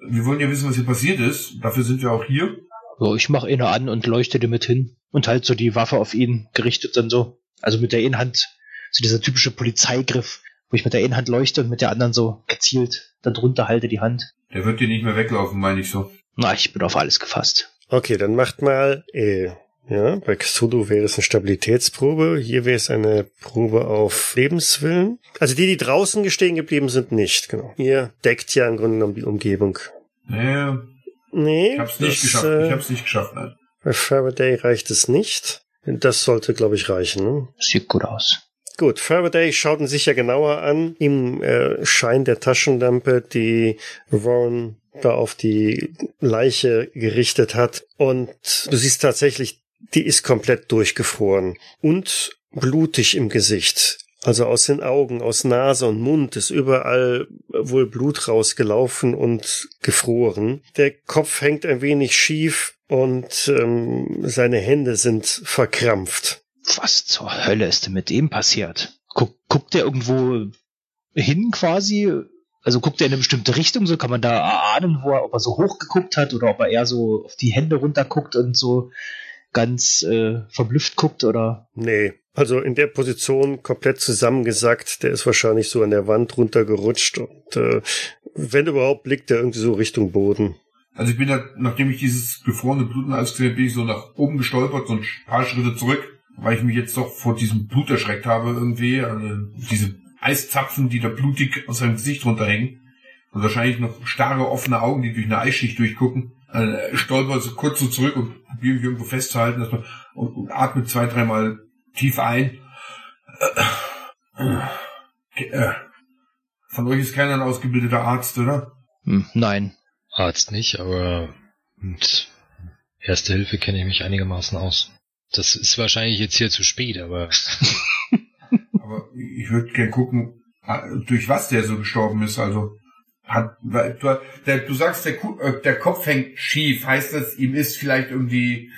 Wir wollen ja wissen, was hier passiert ist. Dafür sind wir auch hier. So, ich mach eine an und leuchte dir mit hin und halt so die Waffe auf ihn gerichtet dann so. Also mit der Innenhand, so dieser typische Polizeigriff, wo ich mit der Innenhand leuchte und mit der anderen so gezielt dann drunter halte die Hand. Der wird dir nicht mehr weglaufen, meine ich so. Na, ich bin auf alles gefasst. Okay, dann macht mal, äh, ja, bei Cthulhu wäre es eine Stabilitätsprobe. Hier wäre es eine Probe auf Lebenswillen. Also die, die draußen stehen geblieben sind, nicht, genau. Ihr deckt ja im Grunde genommen die Umgebung. Nee, Nee, ich hab's nicht das, geschafft. Äh, Ich hab's nicht geschafft, nein. bei Faraday reicht es nicht. Das sollte, glaube ich, reichen. Ne? Sieht gut aus. Gut, Faraday schaut ihn sich ja genauer an. Im äh, Schein der Taschenlampe, die Warren da auf die Leiche gerichtet hat. Und du siehst tatsächlich, die ist komplett durchgefroren und blutig im Gesicht. Also aus den Augen, aus Nase und Mund ist überall wohl Blut rausgelaufen und gefroren. Der Kopf hängt ein wenig schief und ähm, seine Hände sind verkrampft. Was zur Hölle ist denn mit dem passiert? Guck, guckt der irgendwo hin quasi? Also guckt er in eine bestimmte Richtung, so kann man da ahnen, wo er, ob er so hoch geguckt hat oder ob er eher so auf die Hände runter guckt und so ganz äh, verblüfft guckt oder Nee, also in der Position komplett zusammengesackt. Der ist wahrscheinlich so an der Wand runtergerutscht und äh, wenn überhaupt liegt er irgendwie so Richtung Boden. Also ich bin da, nachdem ich dieses gefrorene Bluten alles gesehen habe, bin ich so nach oben gestolpert, so ein paar Schritte zurück, weil ich mich jetzt doch vor diesem Blut erschreckt habe irgendwie. Also diese Eiszapfen, die da blutig aus seinem Gesicht runterhängen. Und wahrscheinlich noch starre, offene Augen, die durch eine Eisschicht durchgucken. Also stolper so kurz so zurück und probiere mich irgendwo festzuhalten dass man, und, und atme zwei, dreimal tief ein. Äh, Von euch ist keiner ein ausgebildeter Arzt, oder? hm, nein. Arzt nicht, aber mit Erste Hilfe kenne ich mich einigermaßen aus. Das ist wahrscheinlich jetzt hier zu spät, aber Aber ich würde gern gucken, äh, durch was der so gestorben ist. Also hat, weil du, der, du sagst, der, Ku- äh, der Kopf hängt schief. Heißt das, ihm ist vielleicht irgendwie,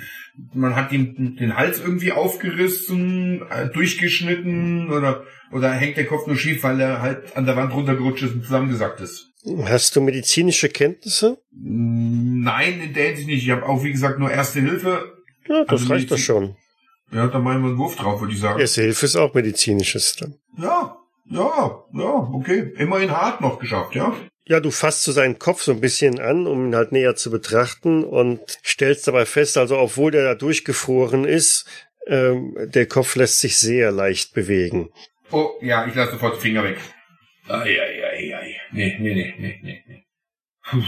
man hat ihm den Hals irgendwie aufgerissen, äh, durchgeschnitten oder oder hängt der Kopf nur schief, weil er halt an der Wand runtergerutscht ist und zusammengesackt ist? Hast du medizinische Kenntnisse? Nein, in der Hinsicht nicht. Ich habe auch, wie gesagt, nur Erste Hilfe. Ja, das Also reicht doch schon. Ja, da machen wir einen Wurf drauf, würde ich sagen. Erste Hilfe ist auch medizinisches dann. Ja, ja, ja, okay. Immerhin hart noch geschafft, ja. Ja, du fasst so seinen Kopf so ein bisschen an, um ihn halt näher zu betrachten und stellst dabei fest, also obwohl der da durchgefroren ist, ähm, der Kopf lässt sich sehr leicht bewegen. Oh, ja, ich lasse sofort die Finger weg. Ai, ai, ai, ai. Nee, nee, nee, nee, nee, nee. Puh.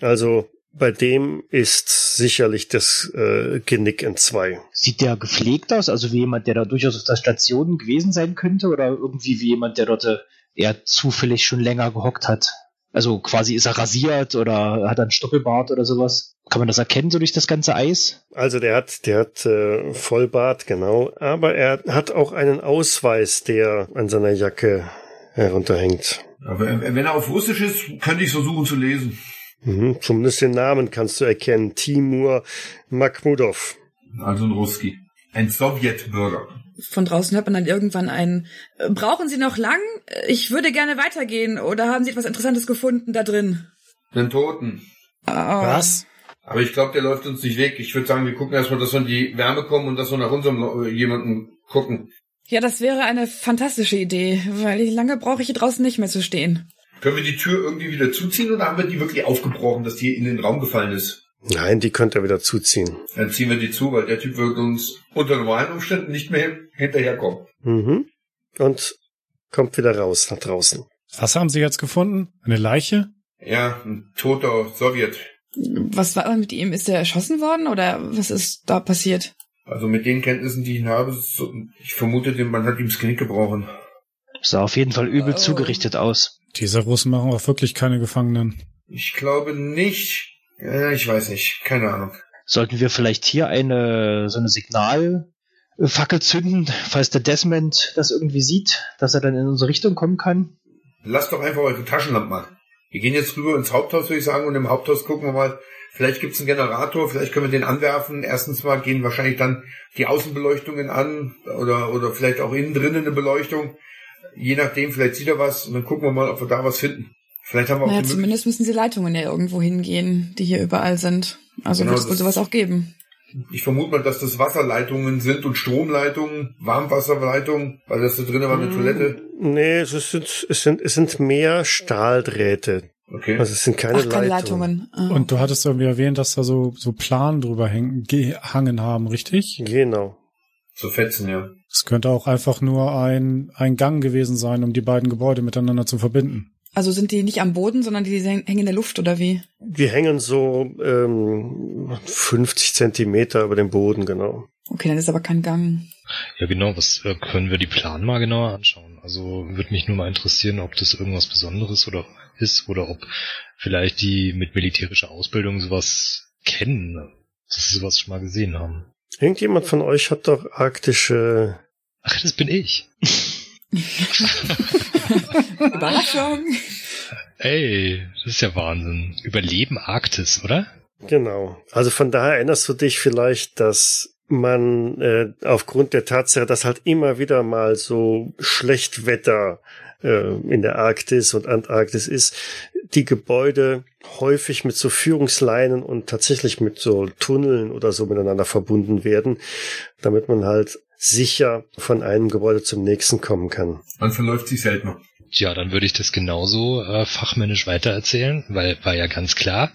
Also bei dem ist sicherlich das äh, Genick in zwei. Sieht der gepflegt aus? Also wie jemand, der da durchaus auf der Station gewesen sein könnte? Oder irgendwie wie jemand, der dort äh, eher zufällig schon länger gehockt hat? Also quasi ist er rasiert oder hat er einen Stoppelbart oder sowas? Kann man das erkennen, so durch das ganze Eis? Also der hat, der hat äh, Vollbart, genau, aber er hat auch einen Ausweis, der an seiner Jacke herunterhängt. Aber wenn er auf Russisch ist, könnte ich versuchen zu lesen. Mhm, zumindest den Namen kannst du erkennen. Timur Makhmudov. Also ein Ruski. Ein Sowjetbürger. Von draußen hört man dann irgendwann ein, "Äh, brauchen Sie noch lang? Ich würde gerne weitergehen. Oder haben Sie etwas Interessantes gefunden da drin? Den Toten. Ah. Was? Aber ich glaube, der läuft uns nicht weg. Ich würde sagen, wir gucken erstmal, dass wir in die Wärme kommen und dass wir nach unserem äh, jemanden gucken. Ja, das wäre eine fantastische Idee, weil lange brauche ich hier draußen nicht mehr zu stehen. Können wir die Tür irgendwie wieder zuziehen oder haben wir die wirklich aufgebrochen, dass die in den Raum gefallen ist? Nein, die könnt ihr wieder zuziehen. Dann ziehen wir die zu, weil der Typ wird uns unter normalen Umständen nicht mehr hinterherkommen. Mhm. Und kommt wieder raus nach draußen. Was haben Sie jetzt gefunden? Eine Leiche? Ja, ein toter Sowjet. Was war mit ihm? Ist er erschossen worden oder was ist da passiert? Also mit den Kenntnissen, die ich habe, so, ich vermute, man hat ihm das Knick gebrochen. Sah auf jeden Fall übel Oh. zugerichtet aus. Diese Russen machen auch wirklich keine Gefangenen. Ich glaube nicht. Ja, ich weiß nicht. Keine Ahnung. Sollten wir vielleicht hier eine so eine Signalfackel zünden, falls der Desmond das irgendwie sieht, dass er dann in unsere Richtung kommen kann? Lasst doch einfach eure Taschenlampe machen. Wir gehen jetzt rüber ins Haupthaus, würde ich sagen, und im Haupthaus gucken wir mal. Vielleicht gibt's einen Generator, vielleicht können wir den anwerfen. Erstens mal gehen wahrscheinlich dann die Außenbeleuchtungen an oder, oder vielleicht auch innen drinnen eine Beleuchtung. Je nachdem, vielleicht sieht er was und dann gucken wir mal, ob wir da was finden. Vielleicht haben wir Naja, auch die zumindest müssen die Leitungen ja irgendwo hingehen, die hier überall sind. Also Genau, wird es wohl sowas auch geben. Ich vermute mal, dass das Wasserleitungen sind und Stromleitungen, Warmwasserleitungen, weil das da drinnen war eine Mhm. Toilette. Nee, es sind, es sind, es sind mehr Stahldrähte. Okay. Also es sind keine, Ach, keine Leitungen. Leitungen. Ah. Und du hattest irgendwie erwähnt, dass da so, so Plan drüber hängen, gehangen haben, richtig? Genau. So Fetzen, ja. Es könnte auch einfach nur ein, ein Gang gewesen sein, um die beiden Gebäude miteinander zu verbinden. Also sind die nicht am Boden, sondern die hängen in der Luft oder wie? Die hängen so ähm, 50 Zentimeter über dem Boden, genau. Okay, dann ist aber kein Gang. Ja, genau, was äh, können wir die Plan mal genauer anschauen? Also würde mich nur mal interessieren, ob das irgendwas Besonderes oder ist oder ob vielleicht die mit militärischer Ausbildung sowas kennen, dass sie sowas schon mal gesehen haben. Irgendjemand von euch hat doch arktische Ach, das bin ich. Überraschung. Ey, das ist ja Wahnsinn. Überleben Arktis, oder? Genau. Also von daher erinnerst du dich vielleicht, dass man äh, aufgrund der Tatsache, dass halt immer wieder mal so schlecht Wetter äh, in der Arktis und Antarktis ist, die Gebäude häufig mit so Führungsleinen und tatsächlich mit so Tunneln oder so miteinander verbunden werden, damit man halt sicher von einem Gebäude zum nächsten kommen kann. Man verläuft sich seltener. Ja, dann würde ich das genauso äh, fachmännisch weitererzählen, weil war ja ganz klar.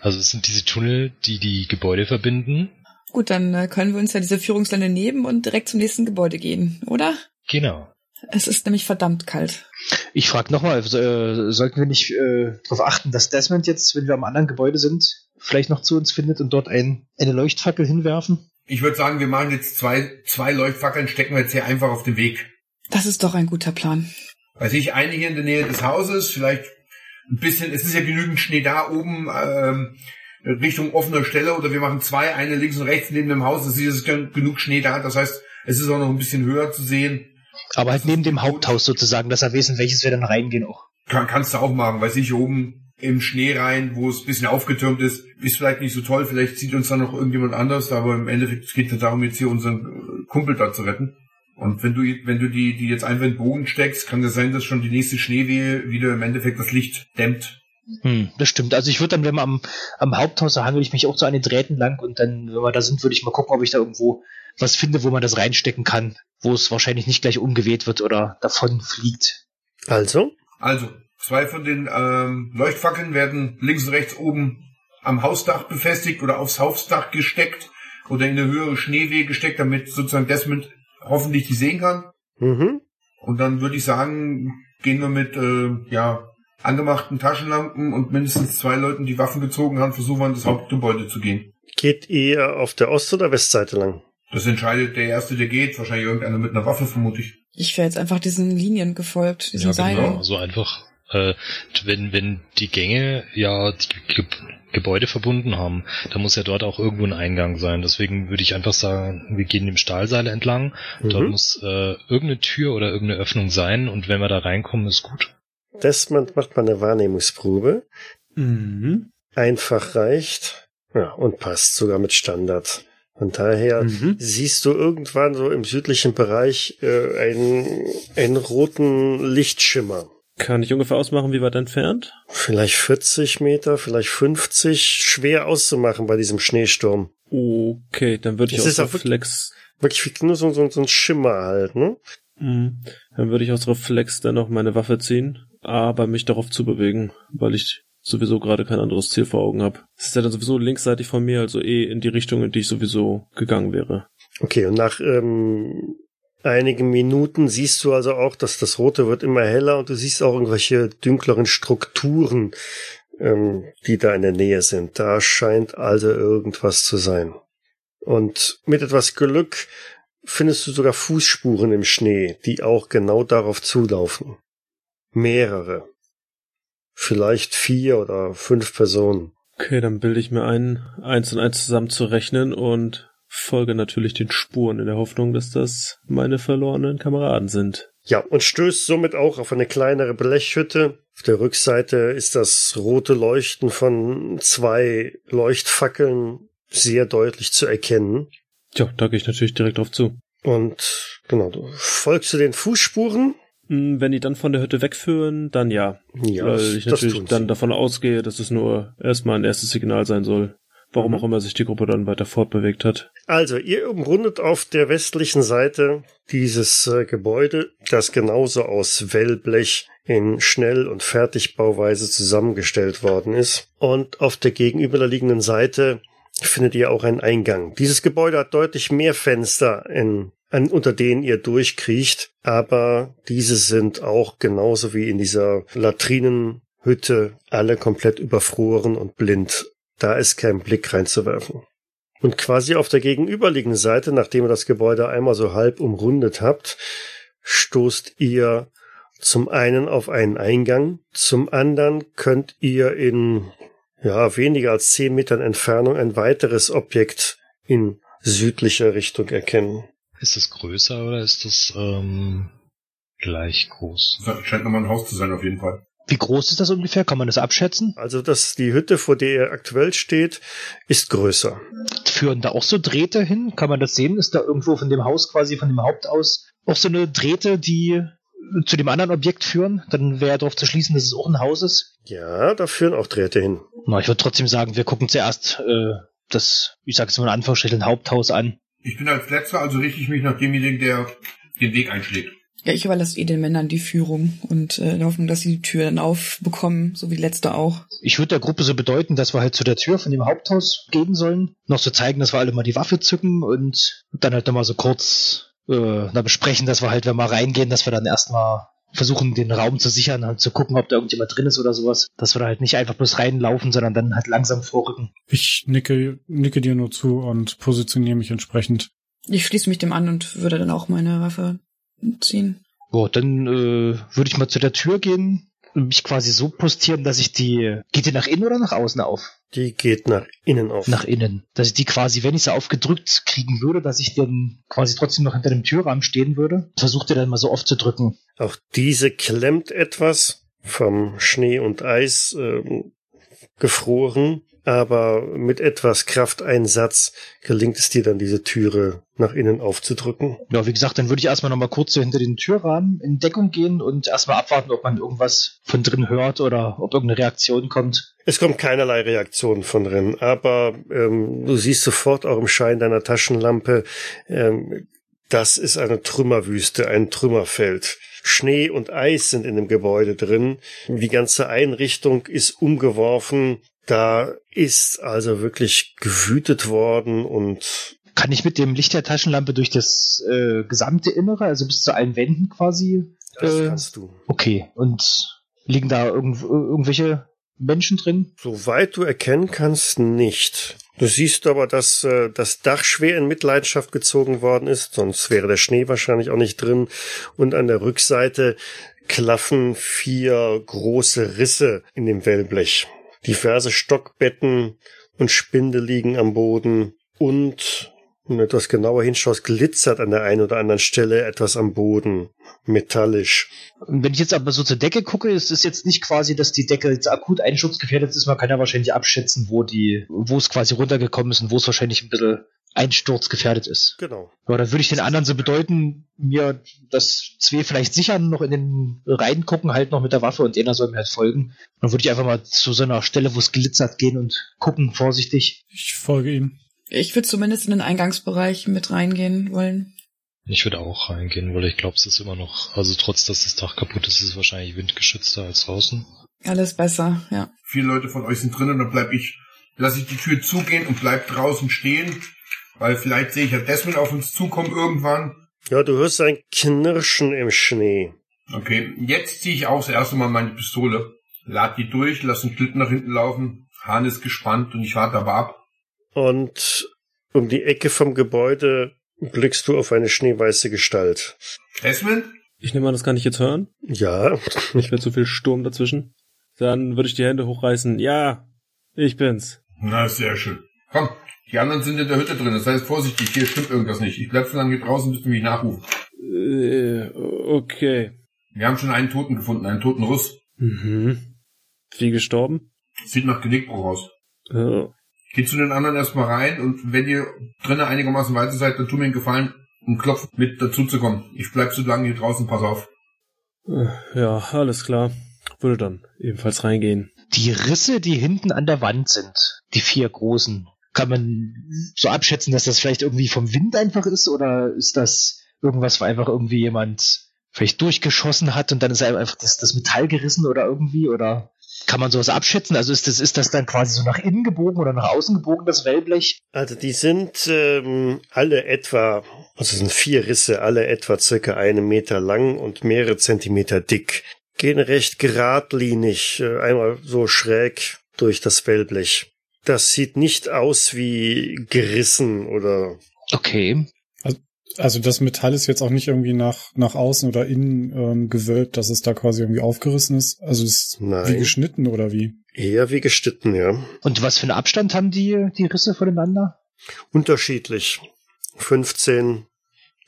Also es sind diese Tunnel, die die Gebäude verbinden. Gut, dann äh, können wir uns ja diese Führungsleine nehmen und direkt zum nächsten Gebäude gehen, oder? Genau. Es ist nämlich verdammt kalt. Ich frage nochmal, äh, sollten wir nicht äh, darauf achten, dass Desmond jetzt, wenn wir am anderen Gebäude sind, vielleicht noch zu uns findet und dort ein, eine Leuchtfackel hinwerfen? Ich würde sagen, wir machen jetzt zwei, zwei Leuchtfackeln, stecken wir jetzt hier einfach auf den Weg. Das ist doch ein guter Plan. Weiß ich, eine hier in der Nähe des Hauses, vielleicht ein bisschen, es ist ja genügend Schnee da oben, ähm, Richtung offener Stelle, oder wir machen zwei, eine links und rechts neben dem Haus, es ist gen- genug Schnee da, das heißt, es ist auch noch ein bisschen höher zu sehen. Aber halt neben dem Haupthaus sozusagen, dass er wissen, welches wir dann reingehen auch. Kann, kannst du auch machen, weiß ich, oben im Schnee rein, wo es ein bisschen aufgetürmt ist, ist vielleicht nicht so toll, vielleicht sieht uns dann noch irgendjemand anders, aber im Endeffekt geht es darum, jetzt hier unseren äh, Kumpel da zu retten. Und wenn du, wenn du die, die jetzt einfach in den Bogen steckst, kann es sein, dass schon die nächste Schneewehe wieder im Endeffekt das Licht dämmt. Hm, das stimmt. Also ich würde dann, wenn wir am, am Haupthaus, da hangel ich mich auch so an den Drähten lang und dann, wenn wir da sind, würde ich mal gucken, ob ich da irgendwo was finde, wo man das reinstecken kann, wo es wahrscheinlich nicht gleich umgeweht wird oder davon fliegt. Also, Also, zwei von den ähm, Leuchtfackeln werden links und rechts oben am Hausdach befestigt oder aufs Hausdach gesteckt oder in eine höhere Schneewehe gesteckt, damit sozusagen Desmond hoffentlich die sehen kann. mhm. Und dann würde ich sagen, gehen wir mit äh, ja angemachten Taschenlampen und mindestens zwei Leuten, die Waffen gezogen haben, versuchen wir in das Hauptgebäude zu gehen. geht ihr auf der Ost- oder Westseite lang? Das entscheidet der Erste, der geht. Wahrscheinlich irgendeiner mit einer Waffe, vermute ich. Ich wäre jetzt einfach diesen Linien gefolgt, diesen Ja, Seilen. genau. So einfach, äh, wenn, wenn die Gänge ja die Ge Gebäude verbunden haben, dann muss ja dort auch irgendwo ein Eingang sein. Deswegen würde ich einfach sagen, wir gehen dem Stahlseil entlang. Dort Mhm. muss äh, irgendeine Tür oder irgendeine Öffnung sein und wenn wir da reinkommen, ist gut. Desmond macht mal eine Wahrnehmungsprobe. Mhm. Einfach reicht. Ja, und passt sogar mit Standard. Von daher Mhm. siehst du irgendwann so im südlichen Bereich äh, einen, einen roten Lichtschimmer. Kann ich ungefähr ausmachen, wie weit entfernt? Vielleicht 40 Meter, vielleicht 50. Schwer auszumachen bei diesem Schneesturm. Okay, dann würde ich Es aus Reflex. Wirklich wie- nur so, so, so ein Schimmer halt, ne? Mhm. Dann würde ich aus Reflex dann noch meine Waffe ziehen, aber mich darauf zubewegen, weil ich sowieso gerade kein anderes Ziel vor Augen habe. Es ist ja dann sowieso linksseitig von mir, also eh in die Richtung, in die ich sowieso gegangen wäre. Okay, und nach ähm, einigen Minuten siehst du also auch, dass das Rote wird immer heller und du siehst auch irgendwelche dünkleren Strukturen, ähm, die da in der Nähe sind. Da scheint also irgendwas zu sein. Und mit etwas Glück findest du sogar Fußspuren im Schnee, die auch genau darauf zulaufen. Mehrere. Vielleicht vier oder fünf Personen. Okay, dann bilde ich mir ein, eins und eins zusammen zu rechnen und folge natürlich den Spuren in der Hoffnung, dass das meine verlorenen Kameraden sind. Ja, und stößt somit auch auf eine kleinere Blechhütte. Auf der Rückseite ist das rote Leuchten von zwei Leuchtfackeln sehr deutlich zu erkennen. Tja, da gehe ich natürlich direkt drauf zu. Und genau, du folgst du den Fußspuren? Hm, Wenn die dann von der Hütte wegführen, dann ja. Ja, weil ich natürlich dann davon ausgehe, dass es nur erstmal ein erstes Signal sein soll. Warum Mhm. auch immer sich die Gruppe dann weiter fortbewegt hat. Also, ihr umrundet auf der westlichen Seite dieses äh, Gebäude, das genauso aus Wellblech in Schnell- und Fertigbauweise zusammengestellt worden ist. Und auf der gegenüberliegenden Seite findet ihr auch einen Eingang. Dieses Gebäude hat deutlich mehr Fenster, in, an, unter denen ihr durchkriecht, aber diese sind auch genauso wie in dieser Latrinenhütte alle komplett überfroren und blind. Da ist kein Blick reinzuwerfen. Und quasi auf der gegenüberliegenden Seite, nachdem ihr das Gebäude einmal so halb umrundet habt, stoßt ihr zum einen auf einen Eingang, zum anderen könnt ihr in ja, weniger als zehn Metern Entfernung ein weiteres Objekt in südlicher Richtung erkennen. Ist das größer oder ist das ähm, gleich groß? Das scheint nochmal ein Haus zu sein, auf jeden Fall. Wie groß ist das ungefähr? Kann man das abschätzen? Also das, die Hütte, vor der ihr aktuell steht, ist größer. Führen da auch so Drähte hin? Kann man das sehen? Ist da irgendwo von dem Haus quasi, von dem Haupt aus, auch so eine Drähte, die zu dem anderen Objekt führen? Dann wäre darauf zu schließen, dass es auch ein Haus ist. Ja, da führen auch Drähte hin. Na, ich würde trotzdem sagen, wir gucken zuerst äh, das, ich sage es mal in Anführungsstrichen, Haupthaus an. Ich bin als letzter, also richte ich mich nach demjenigen, der den Weg einschlägt. Ja, ich überlasse eh den Männern die Führung und äh, in der Hoffnung, dass sie die Tür dann aufbekommen, so wie die letzte auch. Ich würde der Gruppe so bedeuten, dass wir halt zu der Tür von dem Haupthaus gehen sollen. Noch so zeigen, dass wir alle mal die Waffe zücken und dann halt nochmal so kurz äh, na, besprechen, dass wir halt, wenn wir reingehen, dass wir dann erstmal versuchen, den Raum zu sichern, halt zu gucken, ob da irgendjemand drin ist oder sowas. Dass wir da halt nicht einfach bloß reinlaufen, sondern dann halt langsam vorrücken. Ich nicke, nicke dir nur zu und positioniere mich entsprechend. Ich schließe mich dem an und würde dann auch meine Waffe ziehen. Boah, dann äh, würde ich mal zu der Tür gehen und mich quasi so postieren, dass ich die. Geht die nach innen oder nach außen auf? Die geht nach innen auf. Nach innen. Dass ich die quasi, wenn ich sie aufgedrückt kriegen würde, dass ich dann quasi trotzdem noch hinter dem Türrahmen stehen würde. Versucht ihr dann mal so oft zu drücken. Auch diese klemmt etwas vom Schnee und Eis ähm, gefroren, aber mit etwas Krafteinsatz gelingt es dir dann, diese Türe nach innen aufzudrücken. Ja, wie gesagt, dann würde ich erstmal nochmal kurz so hinter den Türrahmen in Deckung gehen und erstmal abwarten, ob man irgendwas von drin hört oder ob irgendeine Reaktion kommt. Es kommt keinerlei Reaktion von drin, aber ähm, du siehst sofort auch im Schein deiner Taschenlampe, ähm, das ist eine Trümmerwüste, ein Trümmerfeld. Schnee und Eis sind in dem Gebäude drin. Die ganze Einrichtung ist umgeworfen. Da ist also wirklich gewütet worden und Kann ich mit dem Licht der Taschenlampe durch das äh, gesamte Innere, also bis zu allen Wänden quasi? das Äh, kannst du. Okay. Und liegen da irgendw irgendwelche Menschen drin? Soweit du erkennen kannst, nicht. Du siehst aber, dass äh, das Dach schwer in Mitleidenschaft gezogen worden ist, sonst wäre der Schnee wahrscheinlich auch nicht drin. Und an der Rückseite klaffen vier große Risse in dem Wellblech. Diverse Stockbetten und Spinde liegen am Boden und wenn du etwas genauer hinschaust, glitzert an der einen oder anderen Stelle etwas am Boden. Metallisch. Wenn ich jetzt aber so zur Decke gucke, ist es jetzt nicht quasi, dass die Decke jetzt akut einschutzgefährdet ist. Man kann ja wahrscheinlich abschätzen, wo die, wo es quasi runtergekommen ist und wo es wahrscheinlich ein bisschen einsturzgefährdet ist. Genau. Ja, dann würde ich den anderen so bedeuten, mir, dass zwei vielleicht sichern, noch in den reingucken, halt noch mit der Waffe und einer soll mir halt folgen. Dann würde ich einfach mal zu so einer Stelle, wo es glitzert, gehen und gucken, vorsichtig. Ich folge ihm. Ich würde zumindest in den Eingangsbereich mit reingehen wollen. Ich würde auch reingehen, weil ich glaube, es ist immer noch, also trotz dass das Dach kaputt ist, ist es wahrscheinlich windgeschützter als draußen. Alles besser, ja. Viele Leute von euch sind drin und dann bleib ich, lasse ich die Tür zugehen und bleib draußen stehen, weil vielleicht sehe ich ja Desmond auf uns zukommen irgendwann. Ja, du hörst ein Knirschen im Schnee. Okay, jetzt ziehe ich auch das erste Mal meine Pistole, lad die durch, lass den Schlitten nach hinten laufen, Hahn ist gespannt und ich warte aber ab. Und um die Ecke vom Gebäude blickst du auf eine schneeweiße Gestalt. Desmond? Ich nehme an, das kann ich jetzt hören. Ja, Nicht mehr zu viel Sturm dazwischen. Dann würde ich die Hände hochreißen. Ja, ich bin's. Na, sehr schön. Komm, die anderen sind in der Hütte drin, das heißt vorsichtig, hier stimmt irgendwas nicht. Ich bleib so lange hier draußen, bis du mich nachrufen. Äh, okay. Wir haben schon einen Toten gefunden, einen toten Russ. Mhm. Wie gestorben? Sieht nach Genickbruch aus. Oh. Geht zu den anderen erstmal rein und wenn ihr drinnen einigermaßen weiter seid, dann tu mir einen Gefallen und klopft mit dazu zu kommen. Ich bleib so lange hier draußen, pass auf. Äh, Ja, alles klar. Würde dann ebenfalls reingehen. Die Risse, die hinten an der Wand sind, die vier großen, kann man so abschätzen, dass das vielleicht irgendwie vom Wind einfach ist oder ist das irgendwas, wo einfach irgendwie jemand vielleicht durchgeschossen hat und dann ist einfach das, das Metall gerissen oder irgendwie oder kann man sowas abschätzen? Also ist das, ist das dann quasi so nach innen gebogen oder nach außen gebogen, das Wellblech? also die sind ähm, alle etwa, also sind vier Risse, alle etwa circa einen Meter lang und mehrere Zentimeter dick. Gehen recht geradlinig, äh, einmal so schräg durch das Wellblech. Das sieht nicht aus wie gerissen oder Okay. Also das Metall ist jetzt auch nicht irgendwie nach, nach außen oder innen ähm, gewölbt, dass es da quasi irgendwie aufgerissen ist. Also es ist Nein. wie geschnitten oder wie? eher wie geschnitten, ja. Und was für einen Abstand haben die, die Risse voneinander? Unterschiedlich. 15,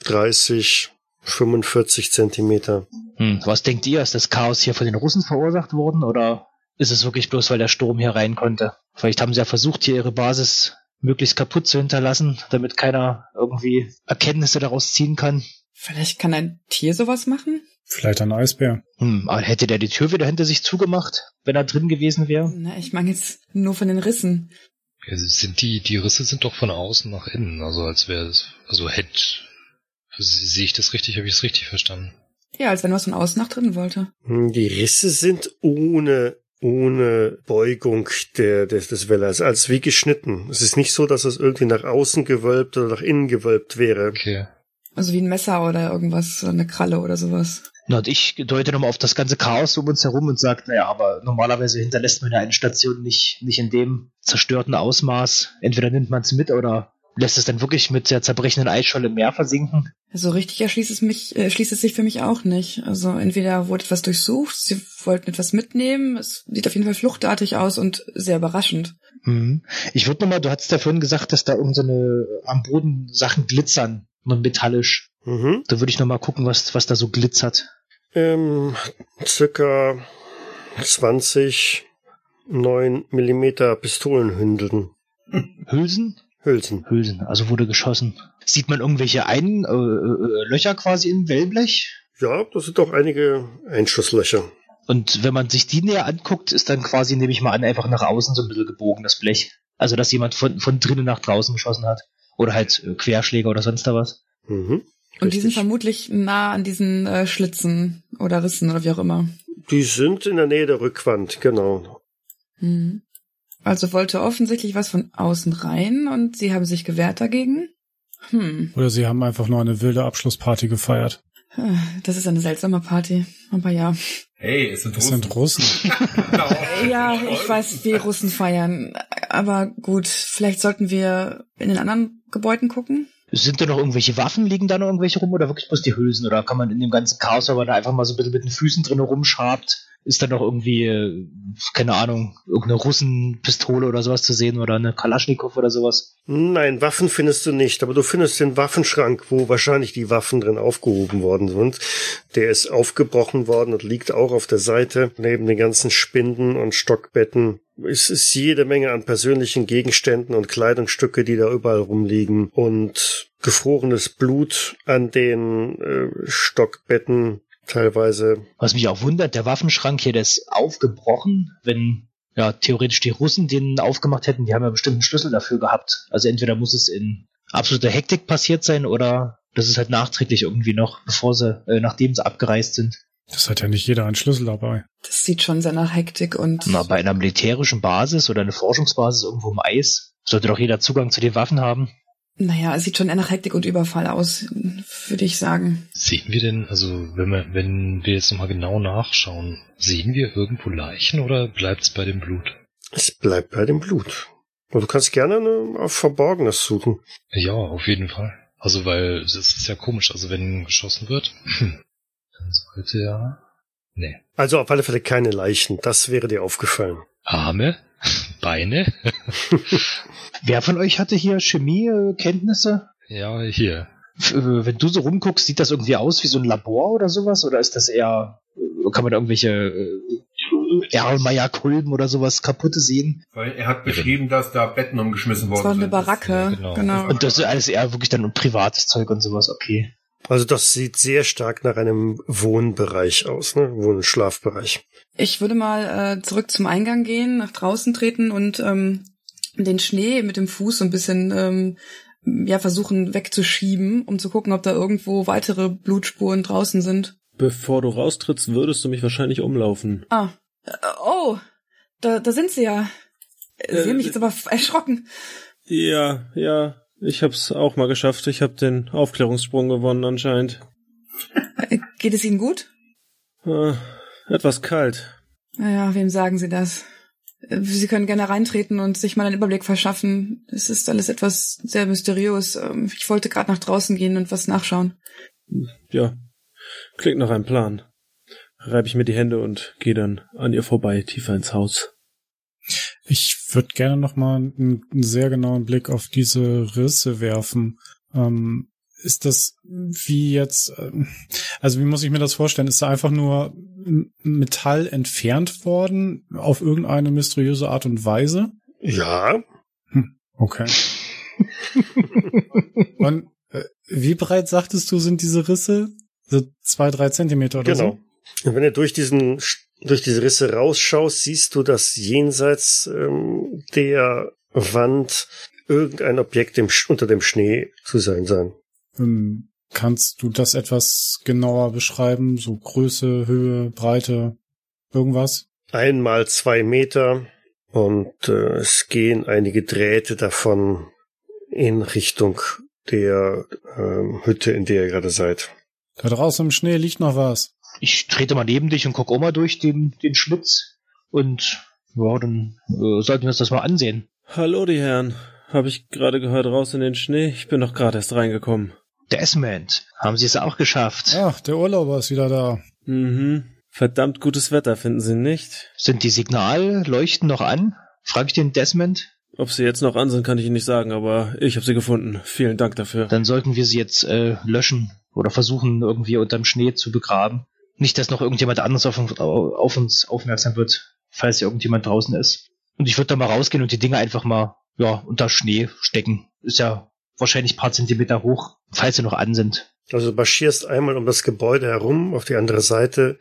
30, 45 Zentimeter. Hm, was denkt ihr? Ist das Chaos hier von den Russen verursacht worden oder ist es wirklich bloß, weil der Sturm hier rein konnte? Vielleicht haben sie ja versucht, hier ihre Basis möglichst kaputt zu hinterlassen, damit keiner irgendwie Erkenntnisse daraus ziehen kann. Vielleicht kann ein Tier sowas machen? Vielleicht ein Eisbär. Hm, aber hätte der die Tür wieder hinter sich zugemacht, wenn er drin gewesen wäre? Na, ich meine jetzt nur von den Rissen. Ja, sind die, die Risse sind doch von außen nach innen, also als wäre es, also hätte, sehe ich das richtig, habe ich es richtig verstanden? Ja, als wenn was von außen nach drinnen wollte. Hm, Die Risse sind ohne, ohne Beugung der, des, des Wellers, als wie geschnitten. Es ist nicht so, dass es irgendwie nach außen gewölbt oder nach innen gewölbt wäre. Okay. Also wie ein Messer oder irgendwas, oder eine Kralle oder sowas. Na, und ich deute nochmal auf das ganze Chaos um uns herum und sage, naja, aber normalerweise hinterlässt man ja eine Station nicht, nicht in dem zerstörten Ausmaß. Entweder nimmt man es mit oder lässt es dann wirklich mit der zerbrechenden Eisscholle im Meer versinken. So richtig erschließt es mich, äh, schließt es sich für mich auch nicht. Also entweder wurde etwas durchsucht, sie wollten etwas mitnehmen, es sieht auf jeden Fall fluchtartig aus und sehr überraschend. Mhm. Ich würde nochmal, du hattest ja vorhin gesagt, dass da irgendeine am Boden Sachen glitzern und metallisch. Mhm. Da würde ich nochmal gucken, was, was da so glitzert. Ähm, circa 20 9 Millimeter Pistolenhündeln. Hülsen? Hülsen. Hülsen, also wurde geschossen. Sieht man irgendwelche ein äh, äh, Löcher quasi im Wellblech? Ja, das sind doch einige Einschusslöcher. Und wenn man sich die näher anguckt, ist dann quasi, nehme ich mal an, einfach nach außen so ein bisschen gebogen, das Blech. Also, dass jemand von, von drinnen nach draußen geschossen hat. Oder halt äh, Querschläger oder sonst da was. Mhm. Und die sind Richtig. vermutlich nah an diesen äh, Schlitzen oder Rissen oder wie auch immer. Die sind in der Nähe der Rückwand, genau. Hm. Also wollte offensichtlich was von außen rein und sie haben sich gewehrt dagegen. Hm, Oder sie haben einfach nur eine wilde Abschlussparty gefeiert. das ist eine seltsame Party. Aber ja. Hey, es sind Das Russen. sind Russen. Genau. Ja, ich weiß, wie Russen feiern. Aber gut, vielleicht sollten wir in den anderen Gebäuden gucken. Sind da noch irgendwelche Waffen, liegen da noch irgendwelche rum oder wirklich bloß die Hülsen? Oder kann man in dem ganzen Chaos, wenn man da einfach mal so ein bisschen mit den Füßen drin rumschabt, ist da noch irgendwie, äh, keine Ahnung, irgendeine Russenpistole oder sowas zu sehen oder eine Kalaschnikow oder sowas? Nein, Waffen findest du nicht, aber du findest den Waffenschrank, wo wahrscheinlich die Waffen drin aufgehoben worden sind. Der ist aufgebrochen worden und liegt auch auf der Seite neben den ganzen Spinden und Stockbetten es ist jede Menge an persönlichen Gegenständen und Kleidungsstücke, die da überall rumliegen und gefrorenes Blut an den äh, Stockbetten teilweise. Was mich auch wundert, der Waffenschrank hier, der ist aufgebrochen, wenn ja theoretisch die Russen den aufgemacht hätten, die haben ja bestimmt einen Schlüssel dafür gehabt. Also entweder muss es in absoluter Hektik passiert sein oder das ist halt nachträglich irgendwie noch, bevor sie, äh, nachdem sie abgereist sind. Das hat ja nicht jeder einen Schlüssel dabei. Das sieht schon sehr nach Hektik und. Na, bei einer militärischen Basis oder einer Forschungsbasis irgendwo im Eis sollte doch jeder Zugang zu den Waffen haben. Naja, es sieht schon eher nach Hektik und Überfall aus, würde ich sagen. Sehen wir denn, also wenn wir, wenn wir jetzt nochmal genau nachschauen, sehen wir irgendwo Leichen oder bleibt es bei dem Blut? Es bleibt bei dem Blut. Und du kannst gerne eine, auf Verborgenes suchen. Ja, auf jeden Fall. Also weil es ist ja komisch, also wenn geschossen wird, dann sollte ja. Nee. Also auf alle Fälle keine Leichen, das wäre dir aufgefallen. Arme? Beine? Wer von euch hatte hier Chemiekenntnisse? ja, hier. Äh, Wenn du so rumguckst, sieht das irgendwie aus wie so ein Labor oder sowas? Oder ist das eher, äh, kann man da irgendwelche äh, Erlmeyer-Kolben oder sowas kaputte sehen? Weil er hat beschrieben, dass da Betten umgeschmissen worden Das war eine sind. Baracke, ja, genau. genau. Und das ist alles eher wirklich dann privates Zeug und sowas, okay. Also das sieht sehr stark nach einem Wohnbereich aus, ne? Wohn- Schlafbereich. Ich würde mal äh, zurück zum Eingang gehen, nach draußen treten und ähm, den Schnee mit dem Fuß so ein bisschen ähm, ja versuchen wegzuschieben, um zu gucken, ob da irgendwo weitere Blutspuren draußen sind. Bevor du raustrittst, würdest du mich wahrscheinlich umlaufen. Ah, äh, oh, da, da sind sie ja. Äh, Sie haben mich jetzt aber erschrocken. Ja, ja, ich hab's auch mal geschafft. Ich hab den Aufklärungssprung gewonnen anscheinend. Geht es Ihnen gut? Äh, etwas kalt. Naja, wem sagen Sie das? Sie können gerne reintreten und sich mal einen Überblick verschaffen. Es ist alles etwas sehr mysteriös. Ähm, Ich wollte gerade nach draußen gehen und was nachschauen. Ja, klingt nach einem Plan. Reib ich mir die Hände und gehe dann an ihr vorbei, tiefer ins Haus. Ich würde gerne noch mal einen, einen sehr genauen Blick auf diese Risse werfen. Ähm, ist das wie jetzt, ähm, also wie muss ich mir das vorstellen? Ist da einfach nur Metall entfernt worden auf irgendeine mysteriöse Art und Weise? Ja, Okay. und äh, wie breit sagtest du, sind diese Risse? So zwei, drei Zentimeter oder genau. Und wenn du durch diesen durch diese Risse rausschaust, siehst du, dass jenseits ähm, der Wand irgendein Objekt im, unter dem Schnee zu sein sein. Ähm, kannst du das etwas genauer beschreiben? So Größe, Höhe, Breite, irgendwas? Einmal zwei Meter und äh, es gehen einige Drähte davon in Richtung der ähm, Hütte, in der ihr gerade seid. Da draußen im Schnee liegt noch was. Ich trete mal neben dich und guck auch mal durch den, den Schlitz. Und ja, dann äh, sollten wir uns das mal ansehen. Hallo, die Herren. Hab ich gerade gehört, raus in den Schnee? Ich bin doch gerade erst reingekommen. Desmond, haben Sie es auch geschafft? Ach, der Urlauber ist wieder da. Mhm. Verdammt gutes Wetter, finden Sie nicht? Sind die Signalleuchten noch an? Frag ich den Desmond. Ob sie jetzt noch an sind, kann ich Ihnen nicht sagen, aber ich habe sie gefunden. Vielen Dank dafür. Dann sollten wir sie jetzt äh, löschen oder versuchen, irgendwie unterm Schnee zu begraben. Nicht, dass noch irgendjemand anderes auf, uns- auf uns aufmerksam wird, falls irgendjemand draußen ist. Und ich würde da mal rausgehen und die Dinge einfach mal ja, unter Schnee stecken. Ist ja wahrscheinlich ein paar Zentimeter hoch, falls sie noch an sind. Also du marschierst einmal um das Gebäude herum auf die andere Seite,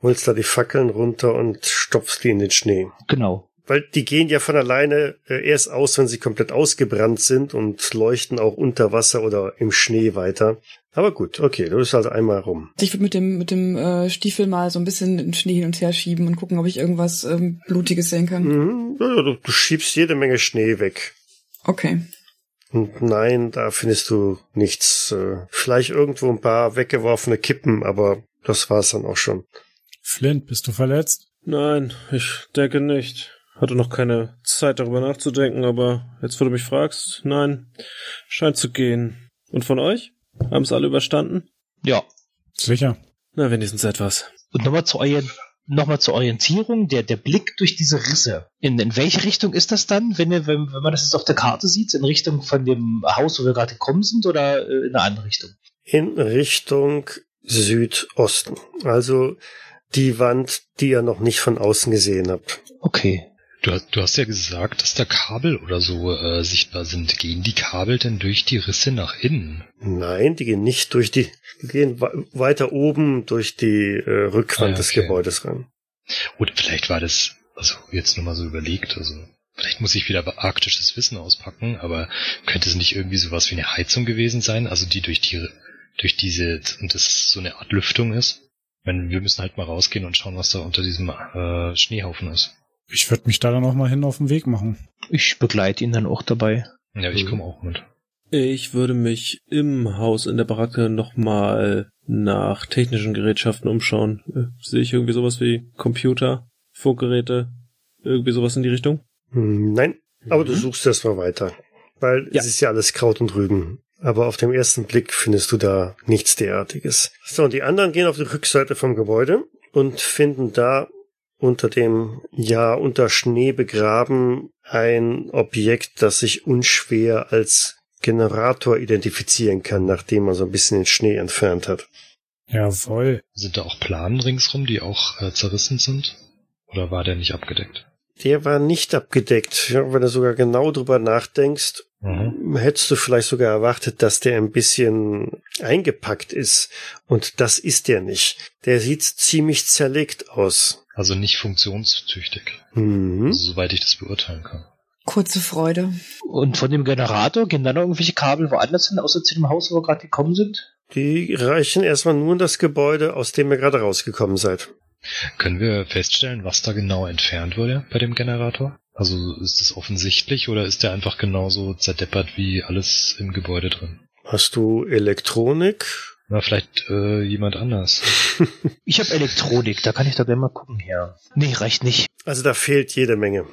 holst da die Fackeln runter und stopfst die in den Schnee. Genau. Weil die gehen ja von alleine äh, erst aus, wenn sie komplett ausgebrannt sind und leuchten auch unter Wasser oder im Schnee weiter. Aber gut, okay, du bist also einmal rum. Ich würde mit dem mit dem äh, Stiefel mal so ein bisschen den Schnee hin und her schieben und gucken, ob ich irgendwas ähm, Blutiges sehen kann. Mhm. Ja, ja, du, du schiebst jede Menge Schnee weg. Okay. Und nein, da findest du nichts. Äh, Vielleicht irgendwo ein paar weggeworfene Kippen, aber das war's dann auch schon. Flint, bist du verletzt? Nein, ich denke nicht. Hatte noch keine Zeit darüber nachzudenken, aber jetzt, wo du mich fragst, nein, scheint zu gehen. Und von euch? Haben es alle überstanden? Ja. Sicher. Na, wenigstens etwas. Und nochmal zu euren nochmal zur Orientierung, der, der Blick durch diese Risse. In, in welche Richtung ist das dann, wenn, wenn, wenn man das jetzt auf der Karte sieht? In Richtung von dem Haus, wo wir gerade gekommen sind, oder äh, in eine andere Richtung? In Richtung Südosten. Also die Wand, die ihr noch nicht von außen gesehen habt. Okay. Du, hast- du hast ja gesagt, dass da Kabel oder so äh, sichtbar sind. Gehen die Kabel denn durch die Risse nach innen? Nein, die gehen nicht durch die, die gehen weiter oben durch die äh, Rückwand Ah, des okay. Gebäudes ran. Oder vielleicht war das, also jetzt nur mal so überlegt, also vielleicht muss ich wieder arktisches Wissen auspacken, aber könnte es nicht irgendwie sowas wie eine Heizung gewesen sein, also die durch die, durch diese, und das so eine Art Lüftung ist? Ich meine, wir müssen halt mal rausgehen und schauen, was da unter diesem äh, Schneehaufen ist. Ich würde mich da dann auch mal hin auf den Weg machen. Ich begleite ihn dann auch dabei. Ja, ich komme auch mit. Ich würde mich im Haus in der Baracke nochmal nach technischen Gerätschaften umschauen. Äh, Sehe ich irgendwie sowas wie Computer, Funkgeräte, irgendwie sowas in die Richtung? Hm, Nein, aber du Mhm. suchst erst mal weiter. Weil Ja. es ist ja alles Kraut und Rüben. Aber auf dem ersten Blick findest du da nichts derartiges. So, und die anderen gehen auf die Rückseite vom Gebäude und finden da unter dem, ja, unter Schnee begraben ein Objekt, das sich unschwer als Generator identifizieren kann, nachdem man so ein bisschen den Schnee entfernt hat. Jawohl. Sind da auch Planen ringsrum, die auch äh, zerrissen sind? Oder war der nicht abgedeckt? Der war nicht abgedeckt. Ja, wenn du sogar genau drüber nachdenkst, Mhm. hättest du vielleicht sogar erwartet, dass der ein bisschen eingepackt ist. Und das ist der nicht. Der sieht ziemlich zerlegt aus. Also nicht funktionstüchtig, Mhm. also, soweit ich das beurteilen kann. Kurze Freude. Und von dem Generator gehen dann noch irgendwelche Kabel woanders hin, außer zu dem Haus, wo wir gerade gekommen sind? Die reichen erstmal nur in das Gebäude, aus dem ihr gerade rausgekommen seid. Können wir feststellen, was da genau entfernt wurde bei dem Generator? Also ist es offensichtlich oder ist der einfach genauso zerdeppert wie alles im Gebäude drin? Hast du Elektronik? Na, vielleicht äh, jemand anders. Ich habe Elektronik, da kann ich da gleich mal gucken her. Nee, reicht nicht. Also da fehlt jede Menge.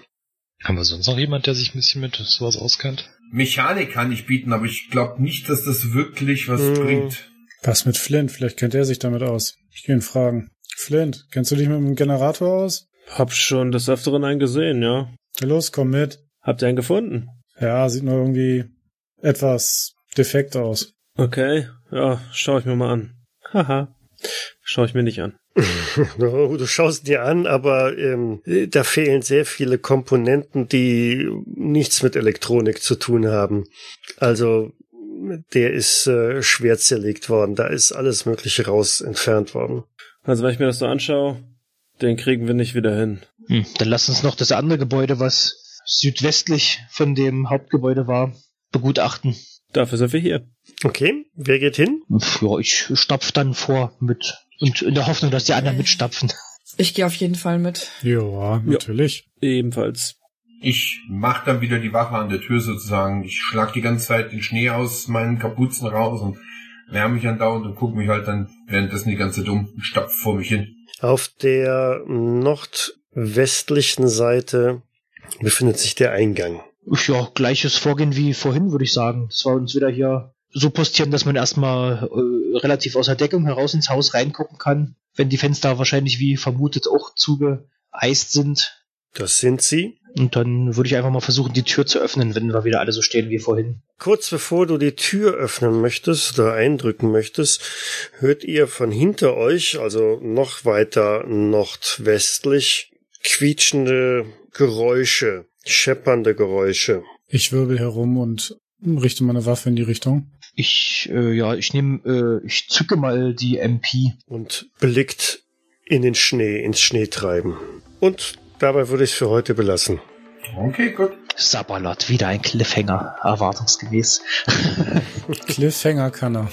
Haben wir sonst noch jemand, der sich ein bisschen mit sowas auskennt? Mechanik kann ich bieten, aber ich glaube nicht, dass das wirklich was Hm. bringt. Was mit Flint? Vielleicht kennt er sich damit aus. Ich gehe ihn fragen. Flint, kennst du dich mit dem Generator aus? Hab schon des Öfteren einen gesehen, ja. Na Los, komm mit. Habt ihr einen gefunden? Ja, sieht nur irgendwie etwas defekt aus. Okay, ja, schau ich mir mal an. Haha, schau ich mir nicht an. Oh, Du schaust dir an, aber ähm, da fehlen sehr viele Komponenten, die nichts mit Elektronik zu tun haben. Also der ist äh, schwer zerlegt worden. Da ist alles Mögliche raus entfernt worden. Also wenn ich mir das so anschaue, den kriegen wir nicht wieder hin. Hm, dann lass uns noch das andere Gebäude, was südwestlich von dem Hauptgebäude war, begutachten. Dafür sind wir hier. Okay, wer geht hin? Ja, ich stapf dann vor mit und in der Hoffnung, dass die anderen mitstapfen. Ich gehe auf jeden Fall mit. Ja, natürlich. Ebenfalls. Ich mach dann wieder die Wache an der Tür sozusagen. Ich schlag die ganze Zeit den Schnee aus meinen Kapuzen raus und wärme mich andauernd und gucke mich halt dann währenddessen die ganze dumm und stapf vor mich hin. Auf der nordwestlichen Seite befindet sich der Eingang. Ja, gleiches Vorgehen wie vorhin, würde ich sagen. Das war uns wieder hier so postieren, dass man erstmal äh, relativ aus der Deckung heraus ins Haus reingucken kann, wenn die Fenster wahrscheinlich wie vermutet auch zugeeist sind. Das sind sie. Und dann würde ich einfach mal versuchen, die Tür zu öffnen, wenn wir wieder alle so stehen wie vorhin. Kurz bevor du die Tür öffnen möchtest oder eindrücken möchtest, hört ihr von hinter euch, also noch weiter nordwestlich, quietschende Geräusche, scheppernde Geräusche. Ich wirbel herum und richte meine Waffe in die Richtung. Ich, äh, ja, ich nehme, äh, ich zücke mal die MP. und blickt in den Schnee, ins Schneetreiben. Und dabei würde ich es für heute belassen. Okay, gut. Sabalot, wieder ein Cliffhanger, erwartungsgemäß. Cliffhanger kann er.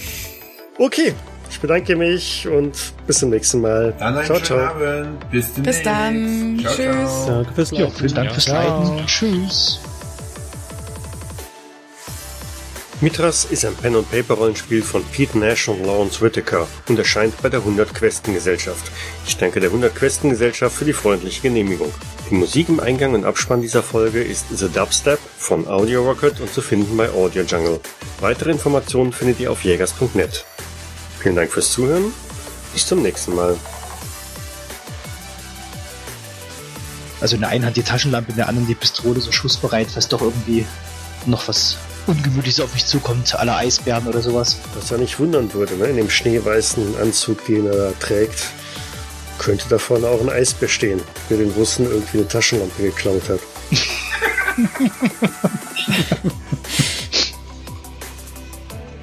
Okay, ich bedanke mich und bis zum nächsten Mal. Dann einen ciao, schönen ciao. Abend. Bis demnächst. Bis dann. Ciao, Tschüss. Ciao. Danke fürs Ja, vielen Dank fürs. Leiten. Tschüss. Mithras ist ein Pen-and-Paper-Rollenspiel von Pete Nash und Lawrence Whittaker und erscheint bei der 100 Questen Gesellschaft. Ich danke der 100 Questen Gesellschaft für die freundliche Genehmigung. Die Musik im Eingang und Abspann dieser Folge ist The Dubstep von Audio Rocket und zu finden bei Audio Jungle. Weitere Informationen findet ihr auf jägers.net. Vielen Dank fürs Zuhören. Bis zum nächsten Mal. Also in der einen Hand die Taschenlampe, in der anderen die Pistole, so schussbereit, falls doch irgendwie noch was Ungemütliches auf mich zukommt, aller Eisbären oder sowas. Was ja nicht wundern würde, ne? in dem schneeweißen Anzug, den er da trägt, Könnte da vorne auch ein Eis bestehen, der den Russen irgendwie eine Taschenlampe geklaut hat.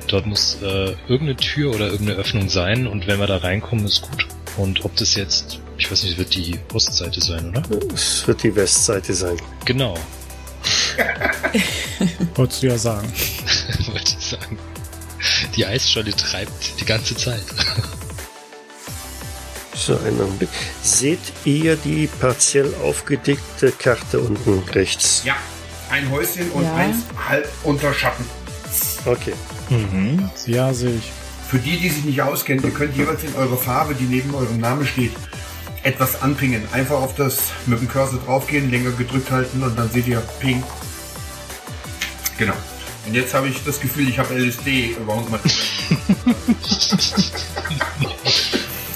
Dort muss äh, irgendeine Tür oder irgendeine Öffnung sein und wenn wir da reinkommen, ist gut. Und ob das jetzt, ich weiß nicht, wird die Ostseite sein, oder? Es wird die Westseite sein. Genau, Wolltest du ja sagen. wollte ich sagen. Die Eisscholle treibt die ganze Zeit. So, einen Augenblick. Seht ihr die partiell aufgedickte Karte unten rechts? Ja, ein Häuschen und Ja. eins halb unter Schatten. Okay. Ja, sehe ich. Für die, die sich nicht auskennen, ihr könnt jeweils in eure Farbe, die neben eurem Namen steht, etwas anpingen. Einfach auf das mit dem Cursor draufgehen, länger gedrückt halten und dann seht ihr Ping. Genau. Und jetzt habe ich das Gefühl, ich habe LSD. Warum mal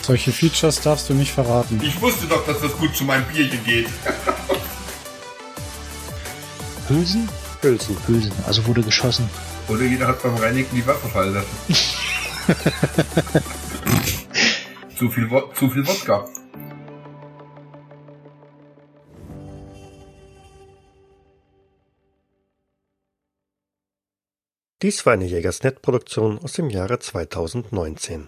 Solche Features darfst du nicht verraten. Ich wusste doch, dass das gut zu meinem Bierchen geht. Hülsen? Hülsen. Hülsen, also wurde geschossen. Oder jeder hat beim Reinigen die Waffe fallen lassen. zu, viel zu viel Wodka. Dies war eine Jägersnet-Produktion aus dem Jahre 2019.